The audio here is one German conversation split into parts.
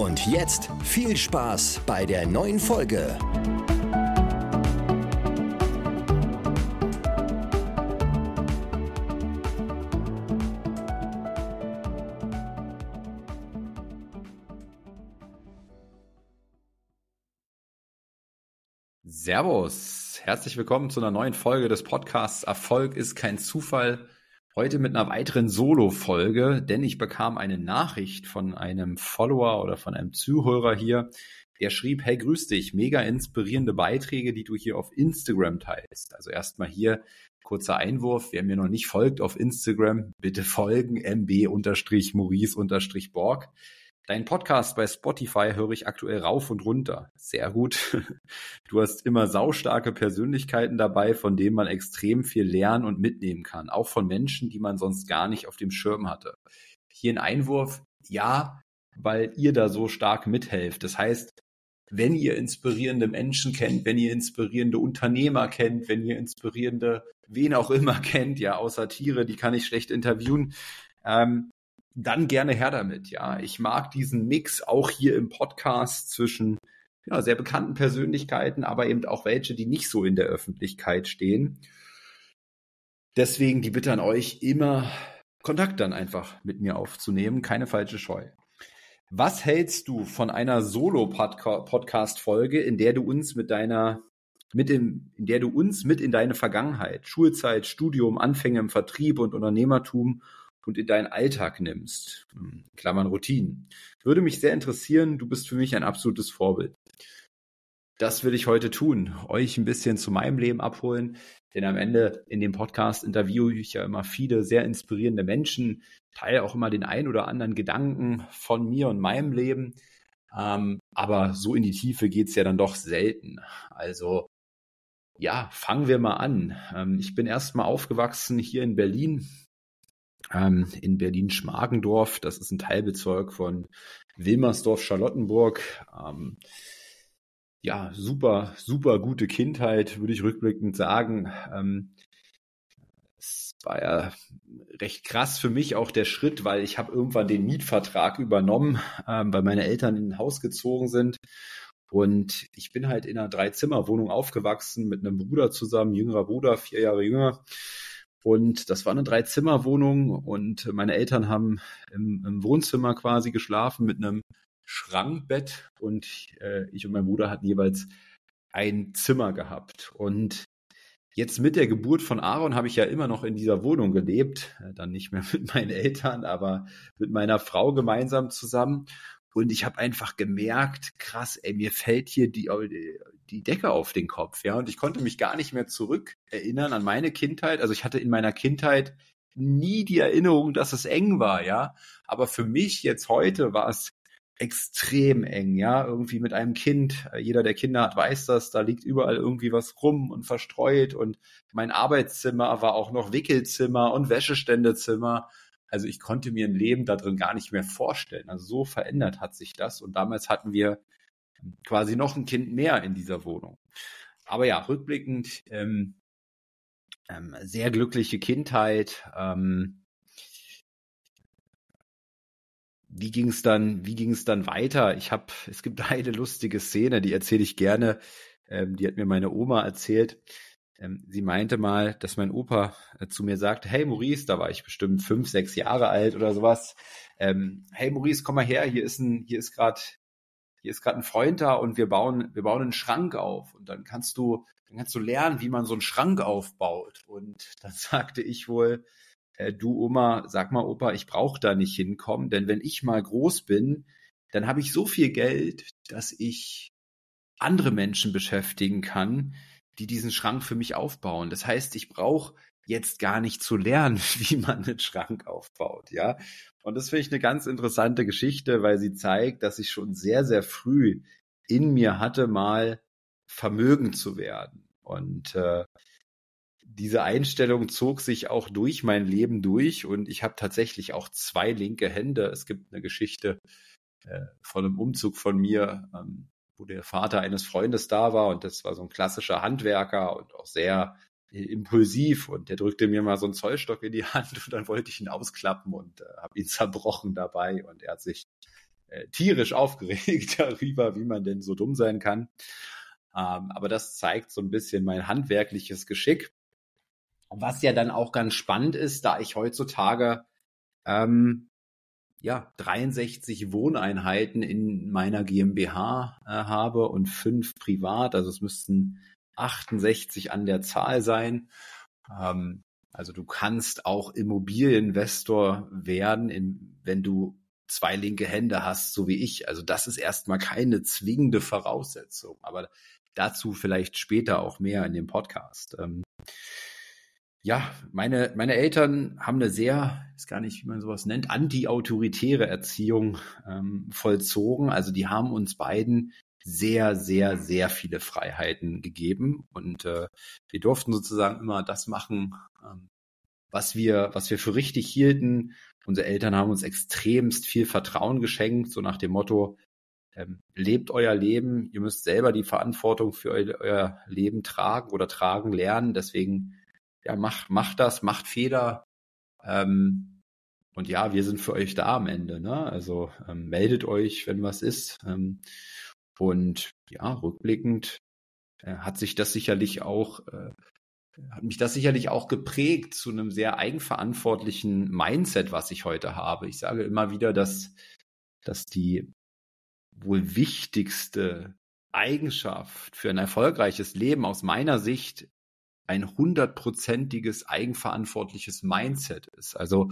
Und jetzt viel Spaß bei der neuen Folge. Servus, herzlich willkommen zu einer neuen Folge des Podcasts Erfolg ist kein Zufall. Heute mit einer weiteren Solo-Folge, denn ich bekam eine Nachricht von einem Follower oder von einem Zuhörer hier, der schrieb, hey, grüß dich, mega inspirierende Beiträge, die du hier auf Instagram teilst. Also erstmal hier kurzer Einwurf, wer mir noch nicht folgt auf Instagram, bitte folgen, mb-maurice-borg. Dein Podcast bei Spotify höre ich aktuell rauf und runter. Sehr gut. Du hast immer saustarke Persönlichkeiten dabei, von denen man extrem viel lernen und mitnehmen kann. Auch von Menschen, die man sonst gar nicht auf dem Schirm hatte. Hier ein Einwurf. Ja, weil ihr da so stark mithelft. Das heißt, wenn ihr inspirierende Menschen kennt, wenn ihr inspirierende Unternehmer kennt, wenn ihr inspirierende wen auch immer kennt, ja, außer Tiere, die kann ich schlecht interviewen, ähm, dann gerne her damit. Ja, ich mag diesen Mix auch hier im Podcast zwischen ja, sehr bekannten Persönlichkeiten, aber eben auch welche, die nicht so in der Öffentlichkeit stehen. Deswegen die Bitte an euch, immer Kontakt dann einfach mit mir aufzunehmen, keine falsche Scheu. Was hältst du von einer Solo-Podcast-Folge, in der du uns mit deiner, mit dem, in der du uns mit in deine Vergangenheit, Schulzeit, Studium, Anfänge im Vertrieb und Unternehmertum und in deinen Alltag nimmst. Hm, Klammern Routinen. Würde mich sehr interessieren, du bist für mich ein absolutes Vorbild. Das will ich heute tun, euch ein bisschen zu meinem Leben abholen, denn am Ende in dem Podcast interviewe ich ja immer viele sehr inspirierende Menschen, teile auch immer den ein oder anderen Gedanken von mir und meinem Leben, ähm, aber so in die Tiefe geht's ja dann doch selten. Also ja, fangen wir mal an. Ähm, ich bin erst mal aufgewachsen hier in Berlin, ähm, in Berlin-Schmargendorf. Das ist ein Teilbezirk von Wilmersdorf-Charlottenburg. Ähm, ja, super, super gute Kindheit, würde ich rückblickend sagen. Ähm, es war ja recht krass für mich auch der Schritt, weil ich habe irgendwann den Mietvertrag übernommen, ähm, weil meine Eltern in ein Haus gezogen sind. Und ich bin halt in einer Dreizimmerwohnung aufgewachsen mit einem Bruder zusammen, jüngerer Bruder, vier Jahre jünger. Und das war eine Dreizimmerwohnung und meine Eltern haben im, im Wohnzimmer quasi geschlafen mit einem Schrankbett und äh, ich und mein Bruder hatten jeweils ein Zimmer gehabt. Und jetzt mit der Geburt von Aaron habe ich ja immer noch in dieser Wohnung gelebt, äh, dann nicht mehr mit meinen Eltern, aber mit meiner Frau gemeinsam zusammen. Und ich habe einfach gemerkt, krass, ey, mir fällt hier die, die Decke auf den Kopf, ja. Und ich konnte mich gar nicht mehr zurück erinnern an meine Kindheit. Also ich hatte in meiner Kindheit nie die Erinnerung, dass es eng war, ja. Aber für mich jetzt heute war es extrem eng, ja, irgendwie mit einem Kind. Jeder, der Kinder hat, weiß das. Da liegt überall irgendwie was rum und verstreut. Und mein Arbeitszimmer war auch noch Wickelzimmer und Wäscheständezimmer. Also ich konnte mir ein Leben da drin gar nicht mehr vorstellen. Also so verändert hat sich das. Und damals hatten wir quasi noch ein Kind mehr in dieser Wohnung. Aber ja, rückblickend ähm, ähm, sehr glückliche Kindheit. Ähm, wie ging es dann? Wie ging es dann weiter? Ich habe, es gibt eine lustige Szene, die erzähle ich gerne. Ähm, die hat mir meine Oma erzählt. Ähm, sie meinte mal, dass mein Opa äh, zu mir sagte, hey Maurice, da war ich bestimmt fünf, sechs Jahre alt oder sowas. Ähm, hey Maurice, komm mal her, hier ist ein, hier ist gerade, hier ist gerade ein Freund da und wir bauen, wir bauen einen Schrank auf und dann kannst du, dann kannst du lernen, wie man so einen Schrank aufbaut. Und dann sagte ich wohl, äh, du Oma, sag mal Opa, ich brauche da nicht hinkommen, denn wenn ich mal groß bin, dann habe ich so viel Geld, dass ich andere Menschen beschäftigen kann, die diesen Schrank für mich aufbauen. Das heißt, ich brauche jetzt gar nicht zu lernen, wie man einen Schrank aufbaut, ja. Und das finde ich eine ganz interessante Geschichte, weil sie zeigt, dass ich schon sehr, sehr früh in mir hatte, mal vermögend zu werden. Und äh, diese Einstellung zog sich auch durch mein Leben durch und ich habe tatsächlich auch zwei linke Hände. Es gibt eine Geschichte äh, von einem Umzug von mir, ähm, wo der Vater eines Freundes da war und das war so ein klassischer Handwerker und auch sehr impulsiv und der drückte mir mal so einen Zollstock in die Hand und dann wollte ich ihn ausklappen und äh, habe ihn zerbrochen dabei und er hat sich äh, tierisch aufgeregt darüber, wie man denn so dumm sein kann. Ähm, aber das zeigt so ein bisschen mein handwerkliches Geschick. Was ja dann auch ganz spannend ist, da ich heutzutage ähm, ja 63 Wohneinheiten in meiner GmbH äh, habe und fünf privat, also es müssten 68 an der Zahl sein. Ähm, also du kannst auch Immobilieninvestor werden, in, wenn du zwei linke Hände hast, so wie ich. Also das ist erstmal keine zwingende Voraussetzung, aber dazu vielleicht später auch mehr in dem Podcast. Ähm, ja, meine, meine Eltern haben eine sehr, ist gar nicht, wie man sowas nennt, anti-autoritäre Erziehung ähm, vollzogen. Also die haben uns beiden sehr, sehr, sehr viele Freiheiten gegeben und äh, wir durften sozusagen immer das machen, ähm, was wir, was wir für richtig hielten. Unsere Eltern haben uns extremst viel Vertrauen geschenkt, so nach dem Motto, ähm, lebt euer Leben, ihr müsst selber die Verantwortung für eu euer Leben tragen oder tragen lernen. Deswegen, ja, macht, macht das, macht Fehler. Ähm, und ja, wir sind für euch da am Ende. Ne? Also ähm, meldet euch, wenn was ist. Ähm, und ja, rückblickend äh, hat sich das sicherlich auch, äh, hat mich das sicherlich auch geprägt zu einem sehr eigenverantwortlichen Mindset, was ich heute habe. Ich sage immer wieder, dass, dass die wohl wichtigste Eigenschaft für ein erfolgreiches Leben aus meiner Sicht ein hundertprozentiges eigenverantwortliches Mindset ist. Also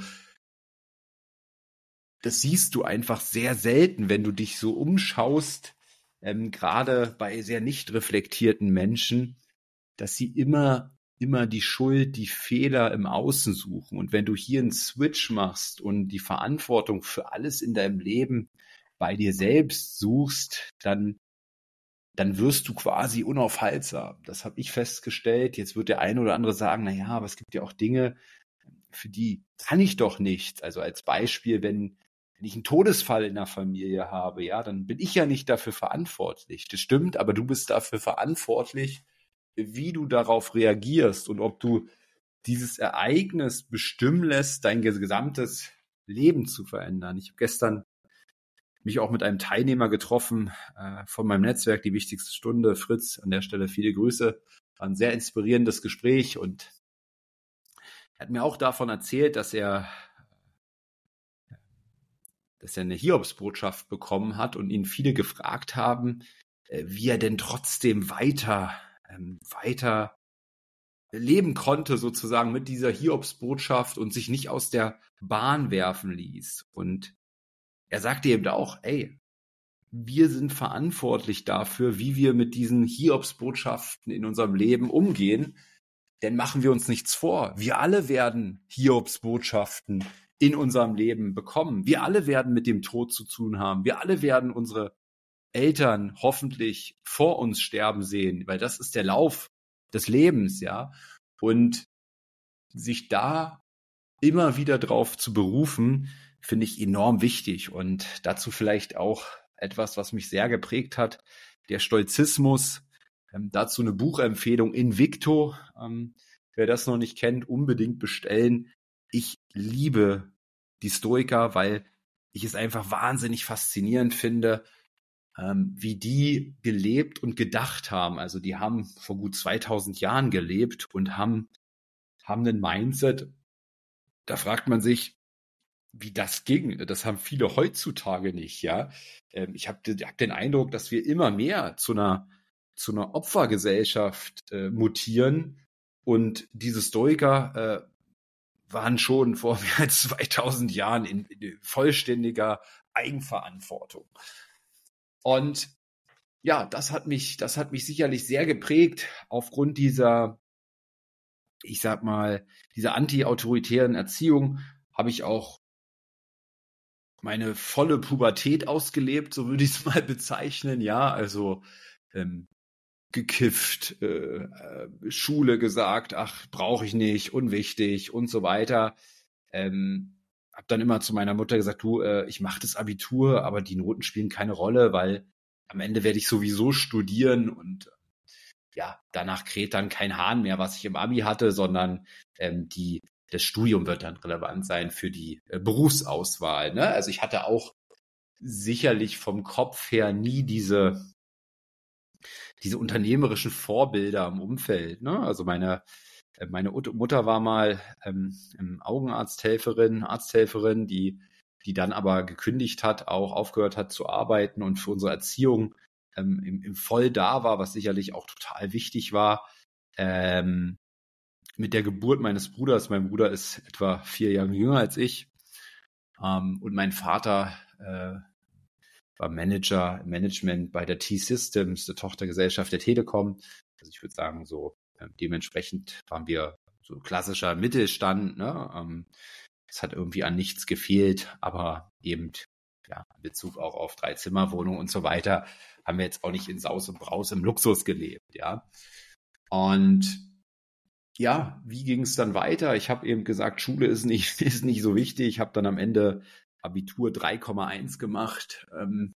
das siehst du einfach sehr selten, wenn du dich so umschaust, ähm, gerade bei sehr nicht reflektierten Menschen, dass sie immer immer die Schuld, die Fehler im Außen suchen. Und wenn du hier einen Switch machst und die Verantwortung für alles in deinem Leben bei dir selbst suchst, dann dann wirst du quasi unaufhaltsam. Das habe ich festgestellt. Jetzt wird der eine oder andere sagen, na ja, aber es gibt ja auch Dinge, für die kann ich doch nichts. Also als Beispiel, wenn wenn ich einen Todesfall in der Familie habe, ja, dann bin ich ja nicht dafür verantwortlich. Das stimmt, aber du bist dafür verantwortlich, wie du darauf reagierst und ob du dieses Ereignis bestimmen lässt, dein gesamtes Leben zu verändern. Ich habe gestern mich auch mit einem Teilnehmer getroffen äh, von meinem Netzwerk, die wichtigste Stunde. Fritz, an der Stelle viele Grüße. War ein sehr inspirierendes Gespräch und er hat mir auch davon erzählt, dass er dass er eine Hiobsbotschaft bekommen hat und ihn viele gefragt haben, äh, wie er denn trotzdem weiter, ähm, weiter leben konnte sozusagen mit dieser Hiobsbotschaft und sich nicht aus der Bahn werfen ließ. Und er sagte eben auch, ey, wir sind verantwortlich dafür, wie wir mit diesen Hiobsbotschaften in unserem Leben umgehen. Denn machen wir uns nichts vor. Wir alle werden Hiobsbotschaften in unserem Leben bekommen. Wir alle werden mit dem Tod zu tun haben. Wir alle werden unsere Eltern hoffentlich vor uns sterben sehen, weil das ist der Lauf des Lebens, ja. Und sich da immer wieder drauf zu berufen, finde ich enorm wichtig. Und dazu vielleicht auch etwas, was mich sehr geprägt hat, der Stolzismus. Ähm, dazu eine Buchempfehlung Invicto. Ähm, wer das noch nicht kennt, unbedingt bestellen ich liebe die Stoiker, weil ich es einfach wahnsinnig faszinierend finde, ähm, wie die gelebt und gedacht haben. Also die haben vor gut 2000 Jahren gelebt und haben, haben einen Mindset. Da fragt man sich, wie das ging. Das haben viele heutzutage nicht, ja. Ähm, ich habe hab den Eindruck, dass wir immer mehr zu einer, zu einer Opfergesellschaft äh, mutieren und diese Stoiker äh, waren schon vor mehr als 2000 Jahren in, in vollständiger Eigenverantwortung. Und ja, das hat mich, das hat mich sicherlich sehr geprägt aufgrund dieser, ich sag mal, dieser anti-autoritären Erziehung habe ich auch meine volle Pubertät ausgelebt, so würde ich es mal bezeichnen. Ja, also ähm, gekifft, äh, äh, Schule gesagt, ach, brauche ich nicht, unwichtig und so weiter. Ähm, hab dann immer zu meiner Mutter gesagt, du, äh, ich mache das Abitur, aber die Noten spielen keine Rolle, weil am Ende werde ich sowieso studieren und ja, danach kräht dann kein Hahn mehr, was ich im Abi hatte, sondern ähm, die, das Studium wird dann relevant sein für die äh, Berufsauswahl. Ne? Also ich hatte auch sicherlich vom Kopf her nie diese diese unternehmerischen Vorbilder im Umfeld. Ne? Also meine äh, meine Mutter war mal ähm, Augenarzthelferin, Arzthelferin, die die dann aber gekündigt hat, auch aufgehört hat zu arbeiten und für unsere Erziehung ähm, im, im voll da war, was sicherlich auch total wichtig war. Ähm, mit der Geburt meines Bruders, mein Bruder ist etwa vier Jahre jünger als ich, ähm, und mein Vater äh, war Manager, Management bei der T-Systems, der Tochtergesellschaft der Telekom. Also ich würde sagen, so äh, dementsprechend waren wir so klassischer Mittelstand. Ne? Ähm, es hat irgendwie an nichts gefehlt, aber eben ja, in Bezug auch auf Drei-Zimmer-Wohnungen und so weiter, haben wir jetzt auch nicht in Saus und Braus im Luxus gelebt, ja. Und ja, wie ging es dann weiter? Ich habe eben gesagt, Schule ist nicht, ist nicht so wichtig. Ich habe dann am Ende Abitur 3,1 gemacht ähm,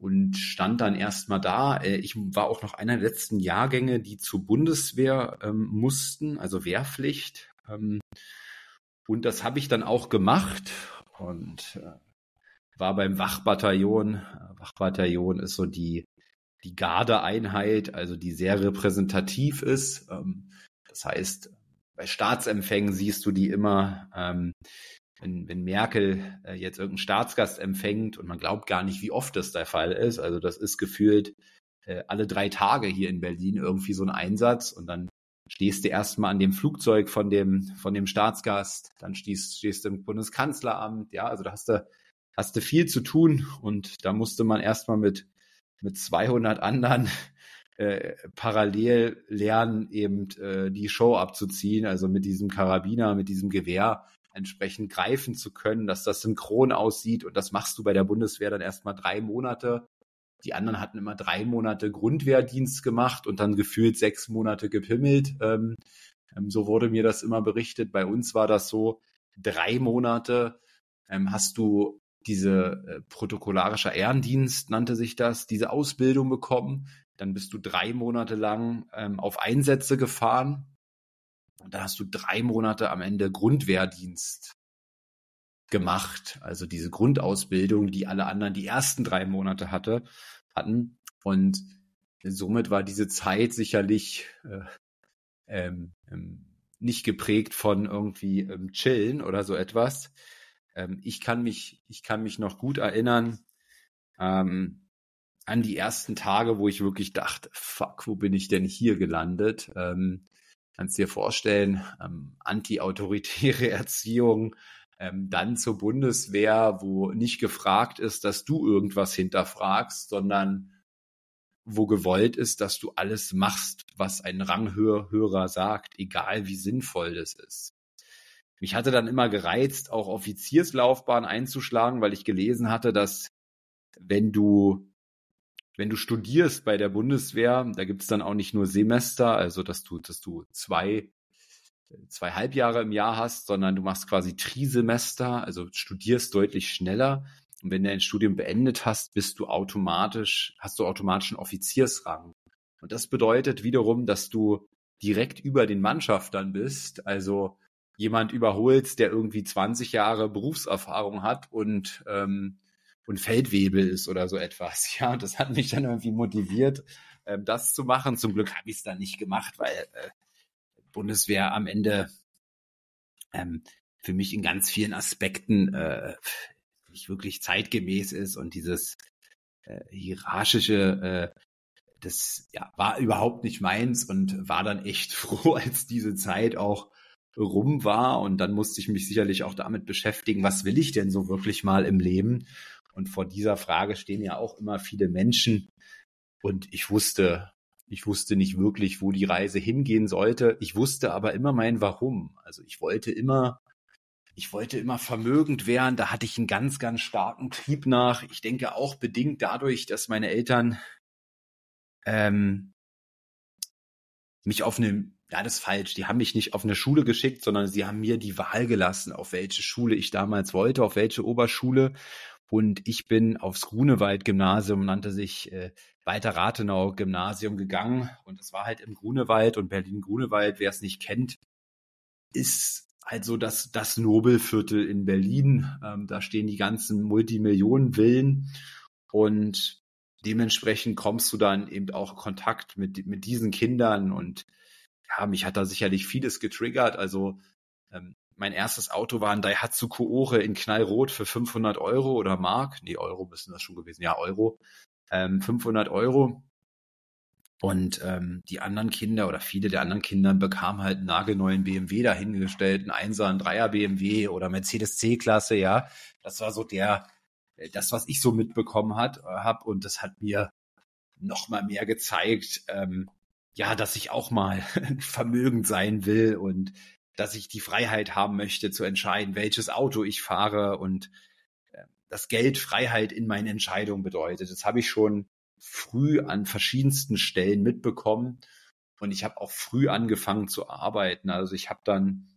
und stand dann erstmal da. Äh, ich war auch noch einer der letzten Jahrgänge, die zur Bundeswehr ähm, mussten, also Wehrpflicht. Ähm, und das habe ich dann auch gemacht und äh, war beim Wachbataillon. Wachbataillon ist so die, die Gardeeinheit, also die sehr repräsentativ ist. Ähm, das heißt, bei Staatsempfängen siehst du die immer, ähm, wenn, wenn Merkel äh, jetzt irgendeinen Staatsgast empfängt und man glaubt gar nicht, wie oft das der Fall ist. Also das ist gefühlt äh, alle drei Tage hier in Berlin irgendwie so ein Einsatz und dann stehst du erstmal an dem Flugzeug von dem, von dem Staatsgast, dann stehst, stehst du im Bundeskanzleramt, ja, also da hast du hast du viel zu tun und da musste man erstmal mit, mit 200 anderen äh, parallel lernen, eben äh, die Show abzuziehen, also mit diesem Karabiner, mit diesem Gewehr entsprechend greifen zu können, dass das synchron aussieht und das machst du bei der Bundeswehr dann erstmal drei Monate. Die anderen hatten immer drei Monate Grundwehrdienst gemacht und dann gefühlt sechs Monate gepimmelt. Ähm, ähm, so wurde mir das immer berichtet. Bei uns war das so, drei Monate ähm, hast du diese äh, protokollarischer Ehrendienst nannte sich das, diese Ausbildung bekommen. Dann bist du drei Monate lang ähm, auf Einsätze gefahren. Und dann hast du drei Monate am Ende Grundwehrdienst gemacht. Also diese Grundausbildung, die alle anderen die ersten drei Monate hatte, hatten. Und somit war diese Zeit sicherlich äh, ähm, ähm, nicht geprägt von irgendwie ähm, Chillen oder so etwas, ähm, ich kann mich, ich kann mich noch gut erinnern ähm, an die ersten Tage, wo ich wirklich dachte, fuck, wo bin ich denn hier gelandet? Ähm, kannst dir vorstellen, ähm, anti-autoritäre Erziehung, ähm, dann zur Bundeswehr, wo nicht gefragt ist, dass du irgendwas hinterfragst, sondern wo gewollt ist, dass du alles machst, was ein Ranghörer sagt, egal wie sinnvoll das ist. Mich hatte dann immer gereizt, auch Offizierslaufbahn einzuschlagen, weil ich gelesen hatte, dass wenn du wenn du studierst bei der Bundeswehr, da gibt's dann auch nicht nur Semester, also dass du, dass du zwei, zwei Halbjahre im Jahr hast, sondern du machst quasi Trisemester, also studierst deutlich schneller. Und wenn du dein Studium beendet hast, bist du automatisch, hast du automatisch einen Offiziersrang. Und das bedeutet wiederum, dass du direkt über den Mannschaftern bist. Also jemand überholst, der irgendwie 20 Jahre Berufserfahrung hat und ähm, und Feldwebel ist oder so etwas. Ja, das hat mich dann irgendwie motiviert, ähm, das zu machen. Zum Glück habe ich es dann nicht gemacht, weil äh, Bundeswehr am Ende ähm, für mich in ganz vielen Aspekten äh, nicht wirklich zeitgemäß ist und dieses äh, hierarchische, äh, das ja, war überhaupt nicht meins und war dann echt froh, als diese Zeit auch rum war. Und dann musste ich mich sicherlich auch damit beschäftigen, was will ich denn so wirklich mal im Leben? Und vor dieser Frage stehen ja auch immer viele Menschen. Und ich wusste, ich wusste nicht wirklich, wo die Reise hingehen sollte. Ich wusste aber immer mein Warum. Also ich wollte immer ich wollte immer vermögend werden. Da hatte ich einen ganz, ganz starken Trieb nach. Ich denke auch bedingt dadurch, dass meine Eltern ähm, mich auf eine, ja, das ist falsch, die haben mich nicht auf eine Schule geschickt, sondern sie haben mir die Wahl gelassen, auf welche Schule ich damals wollte, auf welche Oberschule. Und ich bin aufs Grunewald-Gymnasium, nannte sich äh, Walter Rathenau-Gymnasium gegangen. Und es war halt im Grunewald und Berlin-Grunewald, wer es nicht kennt, ist halt so das, das Nobelviertel in Berlin. Ähm, da stehen die ganzen Multimillionen-Villen. Und dementsprechend kommst du dann eben auch Kontakt mit, mit diesen Kindern und ja, mich hat da sicherlich vieles getriggert. Also ähm, mein erstes Auto war ein Daihatsu Koore in Knallrot für 500 Euro oder Mark. Nee, Euro müssen das schon gewesen. Ja, Euro. Ähm, 500 Euro. Und ähm, die anderen Kinder oder viele der anderen Kinder bekamen halt einen nagelneuen BMW dahingestellt, einen Einser, einen Dreier BMW oder Mercedes C-Klasse, ja. Das war so der, äh, das, was ich so mitbekommen hat, äh, habe und das hat mir noch mal mehr gezeigt, ähm, ja, dass ich auch mal vermögend sein will und dass ich die Freiheit haben möchte zu entscheiden, welches Auto ich fahre und äh, das Geld Freiheit in meinen Entscheidungen bedeutet. Das habe ich schon früh an verschiedensten Stellen mitbekommen und ich habe auch früh angefangen zu arbeiten. Also ich habe dann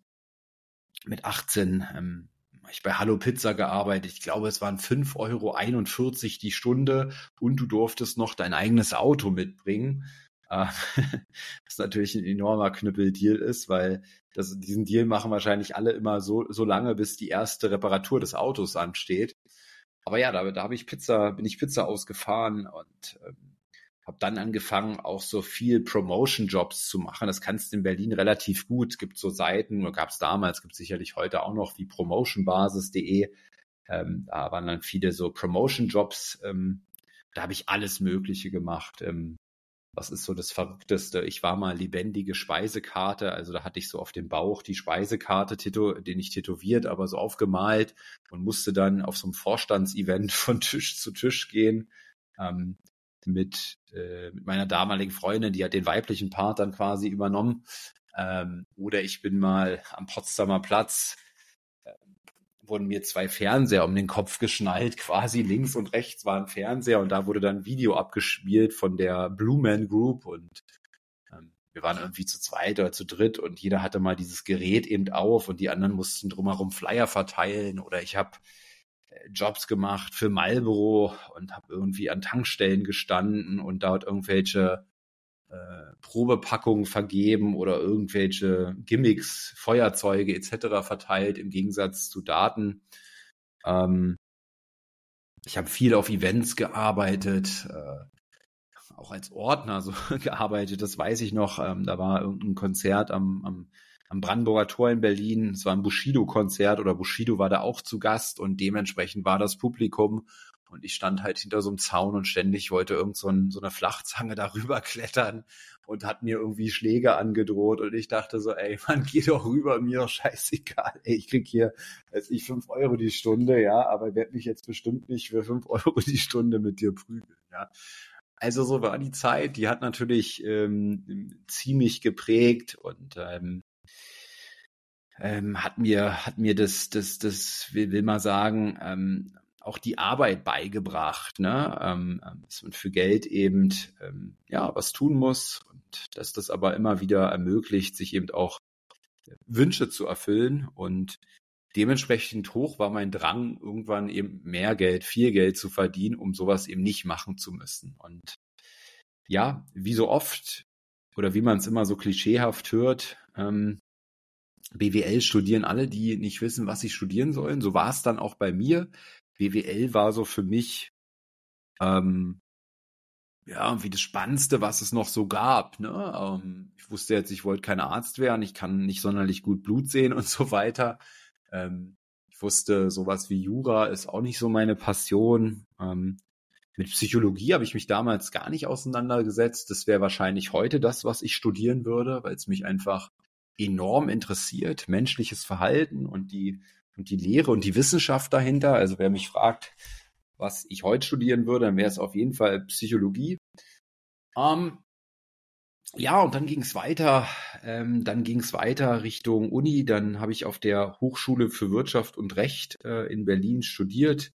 mit 18 ähm, ich bei Hallo Pizza gearbeitet. Ich glaube, es waren 5,41 Euro die Stunde und du durftest noch dein eigenes Auto mitbringen. Äh, was natürlich ein enormer Knüppeldeal ist, weil das, diesen Deal machen wahrscheinlich alle immer so, so lange, bis die erste Reparatur des Autos ansteht. Aber ja, da, da habe ich Pizza, bin ich Pizza ausgefahren und ähm, habe dann angefangen, auch so viel Promotion-Jobs zu machen. Das kannst du in Berlin relativ gut. Es gibt so Seiten, gab es damals, gibt sicherlich heute auch noch, wie promotionbasis.de. Ähm, da waren dann viele so Promotion-Jobs. Ähm, da habe ich alles Mögliche gemacht. Ähm, was ist so das Verrückteste? Ich war mal lebendige Speisekarte, also da hatte ich so auf dem Bauch die Speisekarte, den ich tätowiert, aber so aufgemalt und musste dann auf so einem Vorstandsevent von Tisch zu Tisch gehen. Ähm, mit, äh, mit meiner damaligen Freundin, die hat den weiblichen Part dann quasi übernommen. Ähm, oder ich bin mal am Potsdamer Platz, wurden mir zwei Fernseher um den Kopf geschnallt, quasi links und rechts war ein Fernseher und da wurde dann ein Video abgespielt von der Blue Man Group und ähm, wir waren irgendwie zu zweit oder zu dritt und jeder hatte mal dieses Gerät eben auf und die anderen mussten drumherum Flyer verteilen oder ich habe Jobs gemacht für Marlboro und habe irgendwie an Tankstellen gestanden und dort irgendwelche äh, Probepackungen vergeben oder irgendwelche Gimmicks, Feuerzeuge etc. verteilt im Gegensatz zu Daten. Ähm, ich habe viel auf Events gearbeitet, äh, auch als Ordner so gearbeitet, das weiß ich noch. Ähm, da war irgendein Konzert am, am am Brandenburger Tor in Berlin. Es war ein Bushido-Konzert oder Bushido war da auch zu Gast und dementsprechend war das Publikum und ich stand halt hinter so einem Zaun und ständig wollte irgend so, ein, so eine Flachzange darüber klettern und hat mir irgendwie Schläge angedroht und ich dachte so, ey, man, geh doch rüber, mir doch scheißegal, ey, ich krieg hier, weiß ich, fünf Euro die Stunde, ja, aber werde mich jetzt bestimmt nicht für fünf Euro die Stunde mit dir prügeln, ja. Also so war die Zeit, die hat natürlich ähm, ziemlich geprägt und ähm, ähm, hat mir hat mir das das das will, will mal sagen ähm, auch die Arbeit beigebracht, ne? Ähm, dass man für Geld eben ähm, ja was tun muss und dass das aber immer wieder ermöglicht, sich eben auch Wünsche zu erfüllen und dementsprechend hoch war mein Drang, irgendwann eben mehr Geld, viel Geld zu verdienen, um sowas eben nicht machen zu müssen. Und ja, wie so oft oder wie man es immer so klischeehaft hört, ähm, BWL studieren alle, die nicht wissen, was sie studieren sollen. So war es dann auch bei mir. BWL war so für mich ähm, ja irgendwie das Spannendste, was es noch so gab. Ne? Ähm, ich wusste jetzt, ich wollte kein Arzt werden, ich kann nicht sonderlich gut Blut sehen und so weiter. Ähm, ich wusste, sowas wie Jura ist auch nicht so meine Passion. Ähm, mit Psychologie habe ich mich damals gar nicht auseinandergesetzt. Das wäre wahrscheinlich heute das, was ich studieren würde, weil es mich einfach enorm interessiert, menschliches Verhalten und die, und die Lehre und die Wissenschaft dahinter. Also wer mich fragt, was ich heute studieren würde, dann wäre es auf jeden Fall Psychologie. Ähm, ja, und dann ging es weiter. Ähm, dann ging es weiter Richtung Uni. Dann habe ich auf der Hochschule für Wirtschaft und Recht äh, in Berlin studiert.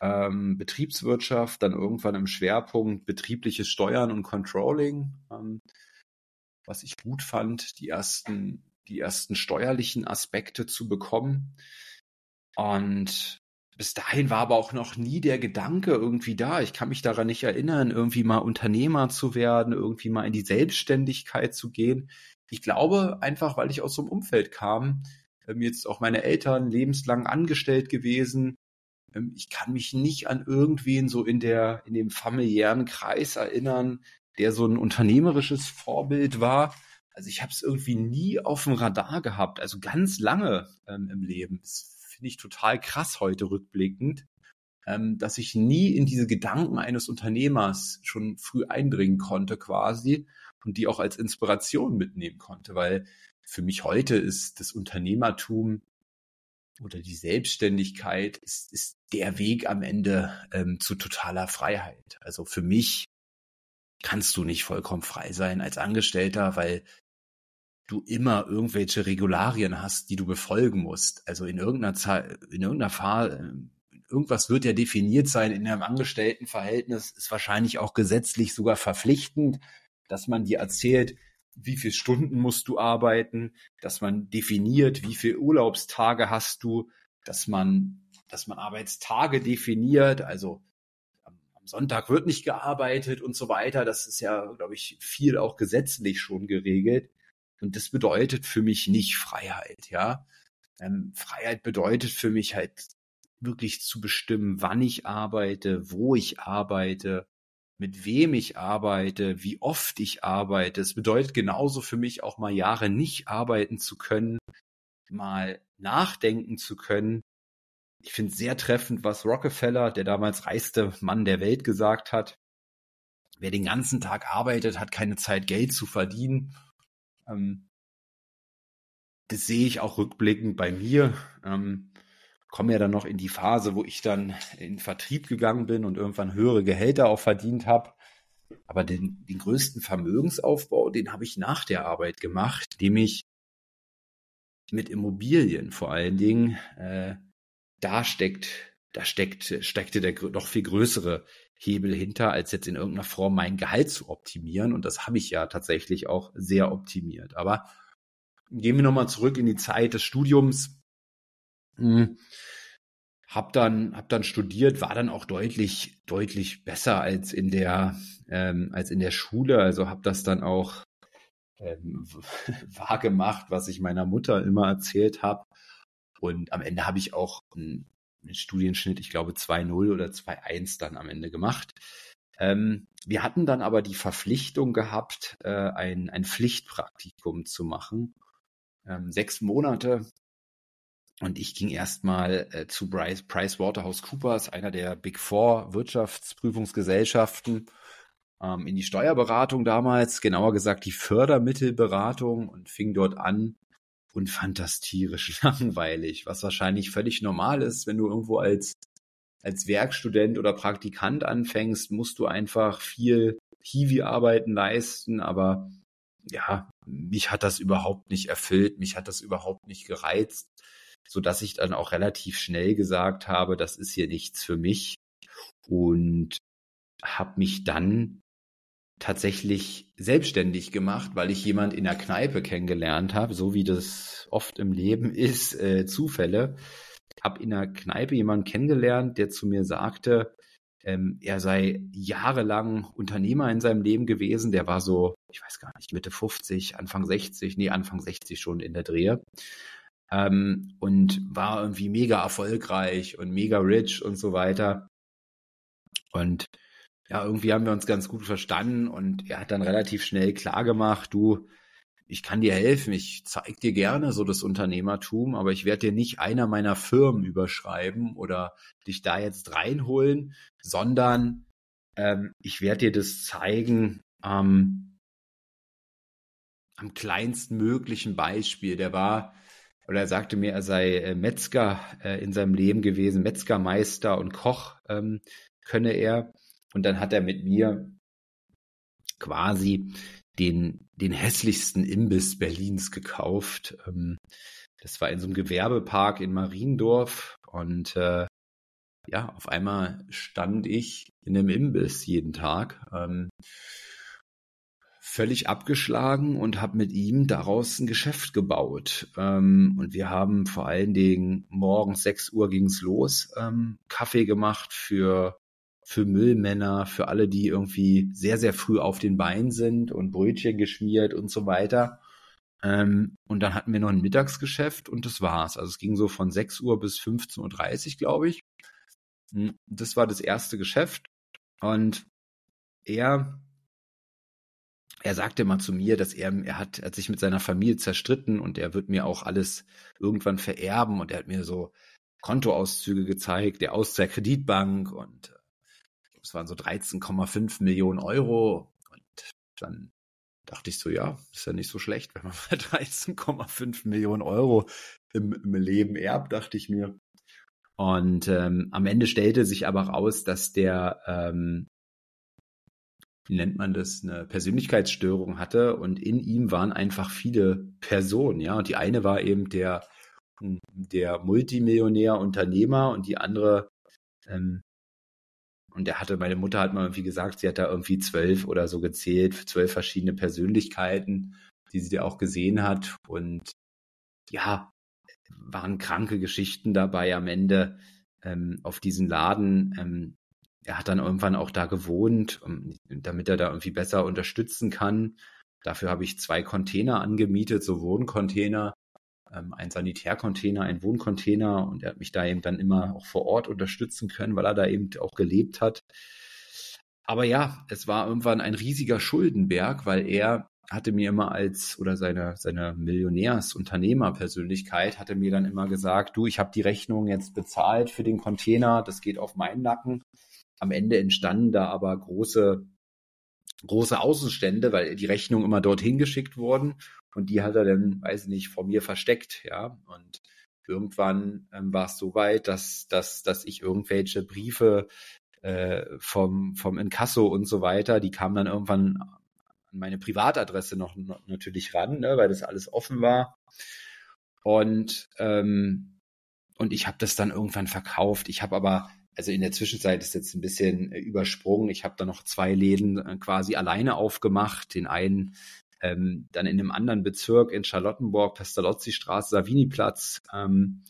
Ähm, Betriebswirtschaft, dann irgendwann im Schwerpunkt betriebliches Steuern und Controlling. Ähm, was ich gut fand, die ersten, die ersten steuerlichen Aspekte zu bekommen. Und bis dahin war aber auch noch nie der Gedanke irgendwie da. Ich kann mich daran nicht erinnern, irgendwie mal Unternehmer zu werden, irgendwie mal in die Selbstständigkeit zu gehen. Ich glaube einfach, weil ich aus so einem Umfeld kam, ähm, jetzt auch meine Eltern lebenslang angestellt gewesen. Ähm, ich kann mich nicht an irgendwen so in der, in dem familiären Kreis erinnern, der so ein unternehmerisches Vorbild war. Also ich habe es irgendwie nie auf dem Radar gehabt, also ganz lange ähm, im Leben. Das finde ich total krass heute rückblickend, ähm, dass ich nie in diese Gedanken eines Unternehmers schon früh eindringen konnte quasi und die auch als Inspiration mitnehmen konnte, weil für mich heute ist das Unternehmertum oder die Selbstständigkeit ist, ist der Weg am Ende ähm, zu totaler Freiheit. Also für mich kannst du nicht vollkommen frei sein als Angestellter, weil du immer irgendwelche Regularien hast, die du befolgen musst. Also in irgendeiner Zeit, in irgendeiner Phase, irgendwas wird ja definiert sein in einem Angestelltenverhältnis, ist wahrscheinlich auch gesetzlich sogar verpflichtend, dass man dir erzählt, wie viele Stunden musst du arbeiten, dass man definiert, wie viele Urlaubstage hast du, dass man, dass man Arbeitstage definiert, also am Sonntag wird nicht gearbeitet und so weiter. Das ist ja, glaube ich, viel auch gesetzlich schon geregelt. Und das bedeutet für mich nicht Freiheit, ja. Ähm, Freiheit bedeutet für mich halt wirklich zu bestimmen, wann ich arbeite, wo ich arbeite, mit wem ich arbeite, wie oft ich arbeite. Es bedeutet genauso für mich auch mal Jahre nicht arbeiten zu können, mal nachdenken zu können. Ich finde sehr treffend, was Rockefeller, der damals reichste Mann der Welt, gesagt hat. Wer den ganzen Tag arbeitet, hat keine Zeit, Geld zu verdienen. Ähm, das sehe ich auch rückblickend bei mir. Ähm, komme ja dann noch in die Phase, wo ich dann in Vertrieb gegangen bin und irgendwann höhere Gehälter auch verdient habe. Aber den, den größten Vermögensaufbau, den habe ich nach der Arbeit gemacht, indem ich mit Immobilien vor allen Dingen, äh, da steckt, da steckt, steckte der noch viel größere Hebel hinter, als jetzt in irgendeiner Form mein Gehalt zu optimieren. Und das habe ich ja tatsächlich auch sehr optimiert. Aber gehen wir nochmal zurück in die Zeit des Studiums. Hm. Hab dann, hab dann studiert, war dann auch deutlich, deutlich besser als in der, ähm, als in der Schule. Also habe das dann auch ähm, wahr was ich meiner Mutter immer erzählt habe. Und am Ende habe ich auch einen Studienschnitt, ich glaube 2.0 oder 2.1 dann am Ende gemacht. Ähm, wir hatten dann aber die Verpflichtung gehabt, äh, ein, ein Pflichtpraktikum zu machen. Ähm, sechs Monate. Und ich ging erstmal äh, zu Bryce, Price Waterhouse Coopers, einer der Big Four Wirtschaftsprüfungsgesellschaften, ähm, in die Steuerberatung damals, genauer gesagt die Fördermittelberatung und fing dort an, und fand das tierisch langweilig, was wahrscheinlich völlig normal ist, wenn du irgendwo als, als Werkstudent oder Praktikant anfängst, musst du einfach viel Hiwi-Arbeiten leisten, aber ja, mich hat das überhaupt nicht erfüllt, mich hat das überhaupt nicht gereizt, so dass ich dann auch relativ schnell gesagt habe, das ist hier nichts für mich. Und habe mich dann tatsächlich selbstständig gemacht, weil ich jemand in der Kneipe kennengelernt habe, so wie das oft im Leben ist, äh, Zufälle. Hab in der Kneipe jemanden kennengelernt, der zu mir sagte, ähm, er sei jahrelang Unternehmer in seinem Leben gewesen. Der war so, ich weiß gar nicht, Mitte 50, Anfang 60, nee, Anfang 60 schon in der Drehe. Ähm, und war irgendwie mega erfolgreich und mega rich und so weiter. Und ja, irgendwie haben wir uns ganz gut verstanden und er hat dann relativ schnell klar gemacht, du, ich kann dir helfen, ich zeig dir gerne so das Unternehmertum, aber ich werde dir nicht einer meiner Firmen überschreiben oder dich da jetzt reinholen, sondern ähm, ich werde dir das zeigen ähm, am kleinsten möglichen Beispiel. Der war, oder er sagte mir, er sei äh, Metzger äh, in seinem Leben gewesen, Metzgermeister und Koch ähm, könne er. Und dann hat er mit mir quasi den, den hässlichsten Imbiss Berlins gekauft. Ähm, das war in so einem Gewerbepark in Mariendorf und äh, ja, auf einmal stand ich in einem Imbiss jeden Tag. Ähm, völlig abgeschlagen und habe mit ihm daraus ein Geschäft gebaut. Ähm, und wir haben vor allen Dingen morgens 6 Uhr ging's los, ähm, Kaffee gemacht für, für Müllmänner, für alle, die irgendwie sehr, sehr früh auf den Beinen sind und Brötchen geschmiert und so weiter. Ähm, und dann hatten wir noch ein Mittagsgeschäft und das war's. Also es ging so von 6 Uhr bis 15.30 Uhr, glaube ich. Hm, das war das erste Geschäft. Und er er sagte mal zu mir, dass er, er hat, er hat sich mit seiner Familie zerstritten und er wird mir auch alles irgendwann vererben und er hat mir so Kontoauszüge gezeigt, der aus der Kreditbank und es waren so 13,5 Millionen Euro und dann dachte ich so, ja, ist ja nicht so schlecht, wenn man mal 13,5 Millionen Euro im, im Leben erbt, dachte ich mir. Und ähm, am Ende stellte sich aber raus, dass der ähm, wie nennt man das, eine Persönlichkeitsstörung hatte und in ihm waren einfach viele Personen, ja. Und die eine war eben der, der Multimillionär, Unternehmer und die andere, ähm, und der hatte, meine Mutter hat mal irgendwie gesagt, sie hat da irgendwie zwölf oder so gezählt, zwölf verschiedene Persönlichkeiten, die sie da auch gesehen hat. Und ja, waren kranke Geschichten dabei am Ende ähm, auf diesen Laden. Ähm, er hat dann irgendwann auch da gewohnt, damit er da irgendwie besser unterstützen kann. Dafür habe ich zwei Container angemietet, so Wohncontainer, ähm, ein Sanitärcontainer, ein Wohncontainer und er hat mich da eben dann immer auch vor Ort unterstützen können, weil er da eben auch gelebt hat. Aber ja, es war irgendwann ein riesiger Schuldenberg, weil er hatte mir immer als oder seine seine Millionärsunternehmerpersönlichkeit hatte mir dann immer gesagt, du, ich habe die Rechnung jetzt bezahlt für den Container, das geht auf meinen Nacken. Am Ende entstanden da aber große, große Außenstände, weil die Rechnungen immer dorthin geschickt wurden und die hat er dann, weiß ich nicht, vor mir versteckt, ja. Und irgendwann ähm, war es so weit, dass, dass, dass ich irgendwelche Briefe äh, vom, vom Inkasso und so weiter, die kamen dann irgendwann an meine Privatadresse noch, noch natürlich ran, ne, weil das alles offen war. Und ähm, und ich habe das dann irgendwann verkauft. Ich habe aber also in der Zwischenzeit ist jetzt ein bisschen äh, übersprungen. Ich habe da noch zwei Läden äh, quasi alleine aufgemacht. Den einen ähm, dann in einem anderen Bezirk in Charlottenburg, Pestalozzi-Straße, Savini-Platz. Ähm,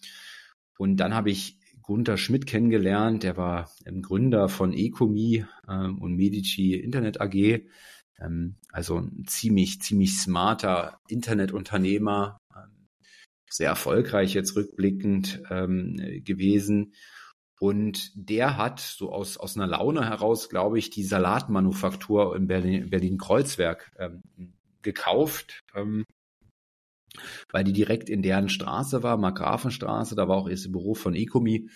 und dann habe ich Gunther Schmidt kennengelernt. Der war ähm, Gründer von Ecomi ähm, und Medici Internet AG. Ähm, also ein ziemlich, ziemlich smarter Internetunternehmer. Ähm, sehr erfolgreich jetzt rückblickend ähm, gewesen. Und der hat so aus, aus einer Laune heraus, glaube ich, die Salatmanufaktur in Berlin, Berlin-Kreuzberg ähm, gekauft, ähm, weil die direkt in deren Straße war, Markgrafenstraße, da war auch erst Büro von Ecomi.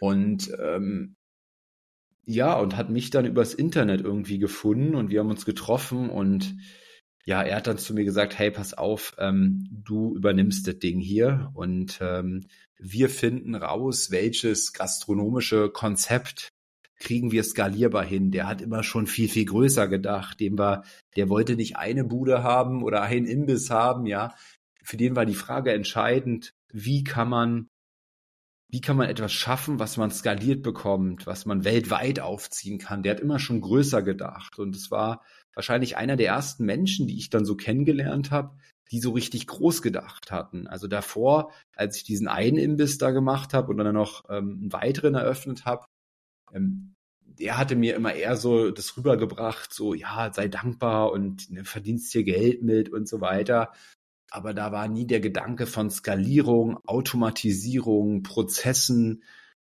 Und ähm, ja, und hat mich dann übers Internet irgendwie gefunden und wir haben uns getroffen und ja, er hat dann zu mir gesagt, hey, pass auf, ähm, du übernimmst das Ding hier und ähm, wir finden raus, welches gastronomische Konzept kriegen wir skalierbar hin. Der hat immer schon viel, viel größer gedacht. Dem war, der wollte nicht eine Bude haben oder einen Imbiss haben, ja. Für den war die Frage entscheidend, wie kann man, wie kann man etwas schaffen, was man skaliert bekommt, was man weltweit aufziehen kann. Der hat immer schon größer gedacht. Und es war wahrscheinlich einer der ersten Menschen, die ich dann so kennengelernt habe, die so richtig groß gedacht hatten. Also davor, als ich diesen einen Imbiss da gemacht habe und dann noch ähm, einen weiteren eröffnet habe, ähm, der hatte mir immer eher so das rübergebracht, so ja, sei dankbar und ne, verdienst hier Geld mit und so weiter. Aber da war nie der Gedanke von Skalierung, Automatisierung, Prozessen,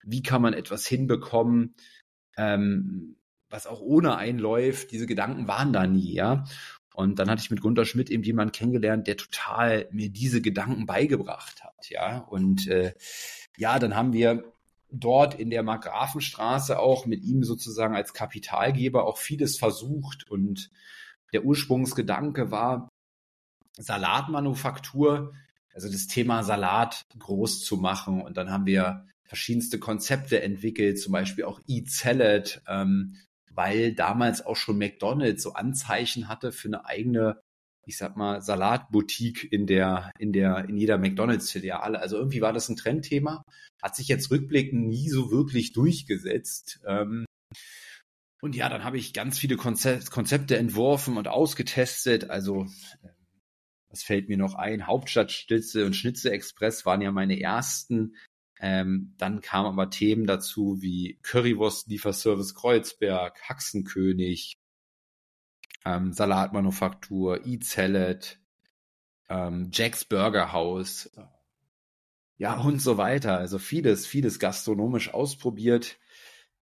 wie kann man etwas hinbekommen, ähm, was auch ohne einläuft. Diese Gedanken waren da nie, ja. Und dann hatte ich mit Gunter Schmidt eben jemanden kennengelernt, der total mir diese Gedanken beigebracht hat, ja. Und äh, ja, dann haben wir dort in der Markgrafenstraße auch mit ihm sozusagen als Kapitalgeber auch vieles versucht. Und der Ursprungsgedanke war, Salatmanufaktur, also das Thema Salat groß zu machen. Und dann haben wir verschiedenste Konzepte entwickelt, zum Beispiel auch E-Salad, ähm, weil damals auch schon McDonald's so Anzeichen hatte für eine eigene, ich sag mal, Salatboutique in der, in der, in jeder McDonald's-Filiale. Also irgendwie war das ein Trendthema, hat sich jetzt rückblickend nie so wirklich durchgesetzt. Ähm, und ja, dann habe ich ganz viele Konzepte entworfen und ausgetestet. Also, was fällt mir noch ein? Hauptstadtschnitze und Schnitze Express waren ja meine ersten. Ähm, dann kamen aber Themen dazu wie Currywurst Lieferservice Kreuzberg, Haxenkönig, ähm, Salatmanufaktur, E-Salad, ähm, Jack's Burger House, ja und so weiter. Also vieles, vieles gastronomisch ausprobiert.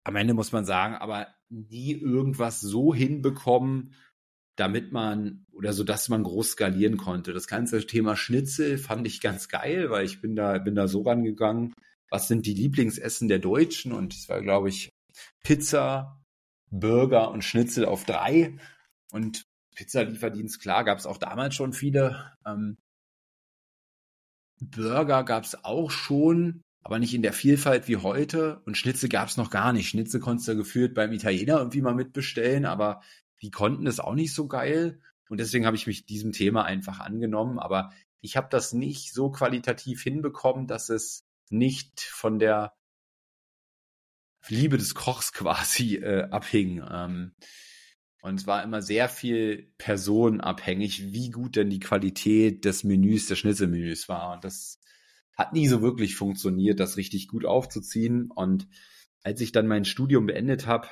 Am Ende muss man sagen, aber nie irgendwas so hinbekommen, damit man oder so, dass man groß skalieren konnte. Das ganze Thema Schnitzel fand ich ganz geil, weil ich bin da, bin da so rangegangen. Was sind die Lieblingsessen der Deutschen? Und es war, glaube ich, Pizza, Burger und Schnitzel auf drei. Und Pizzalieferdienst, klar, gab es auch damals schon viele. Ähm, Burger gab es auch schon, aber nicht in der Vielfalt wie heute. Und Schnitzel gab es noch gar nicht. Schnitzel konntest du gefühlt beim Italiener irgendwie mal mitbestellen, aber die konnten das auch nicht so geil. Und deswegen habe ich mich diesem Thema einfach angenommen. Aber ich habe das nicht so qualitativ hinbekommen, dass es nicht von der Liebe des Kochs quasi äh, abhing. Ähm, und es war immer sehr viel personenabhängig, wie gut denn die Qualität des Menüs, des Schnitzelmenüs war. Und das hat nie so wirklich funktioniert, das richtig gut aufzuziehen. Und als ich dann mein Studium beendet habe,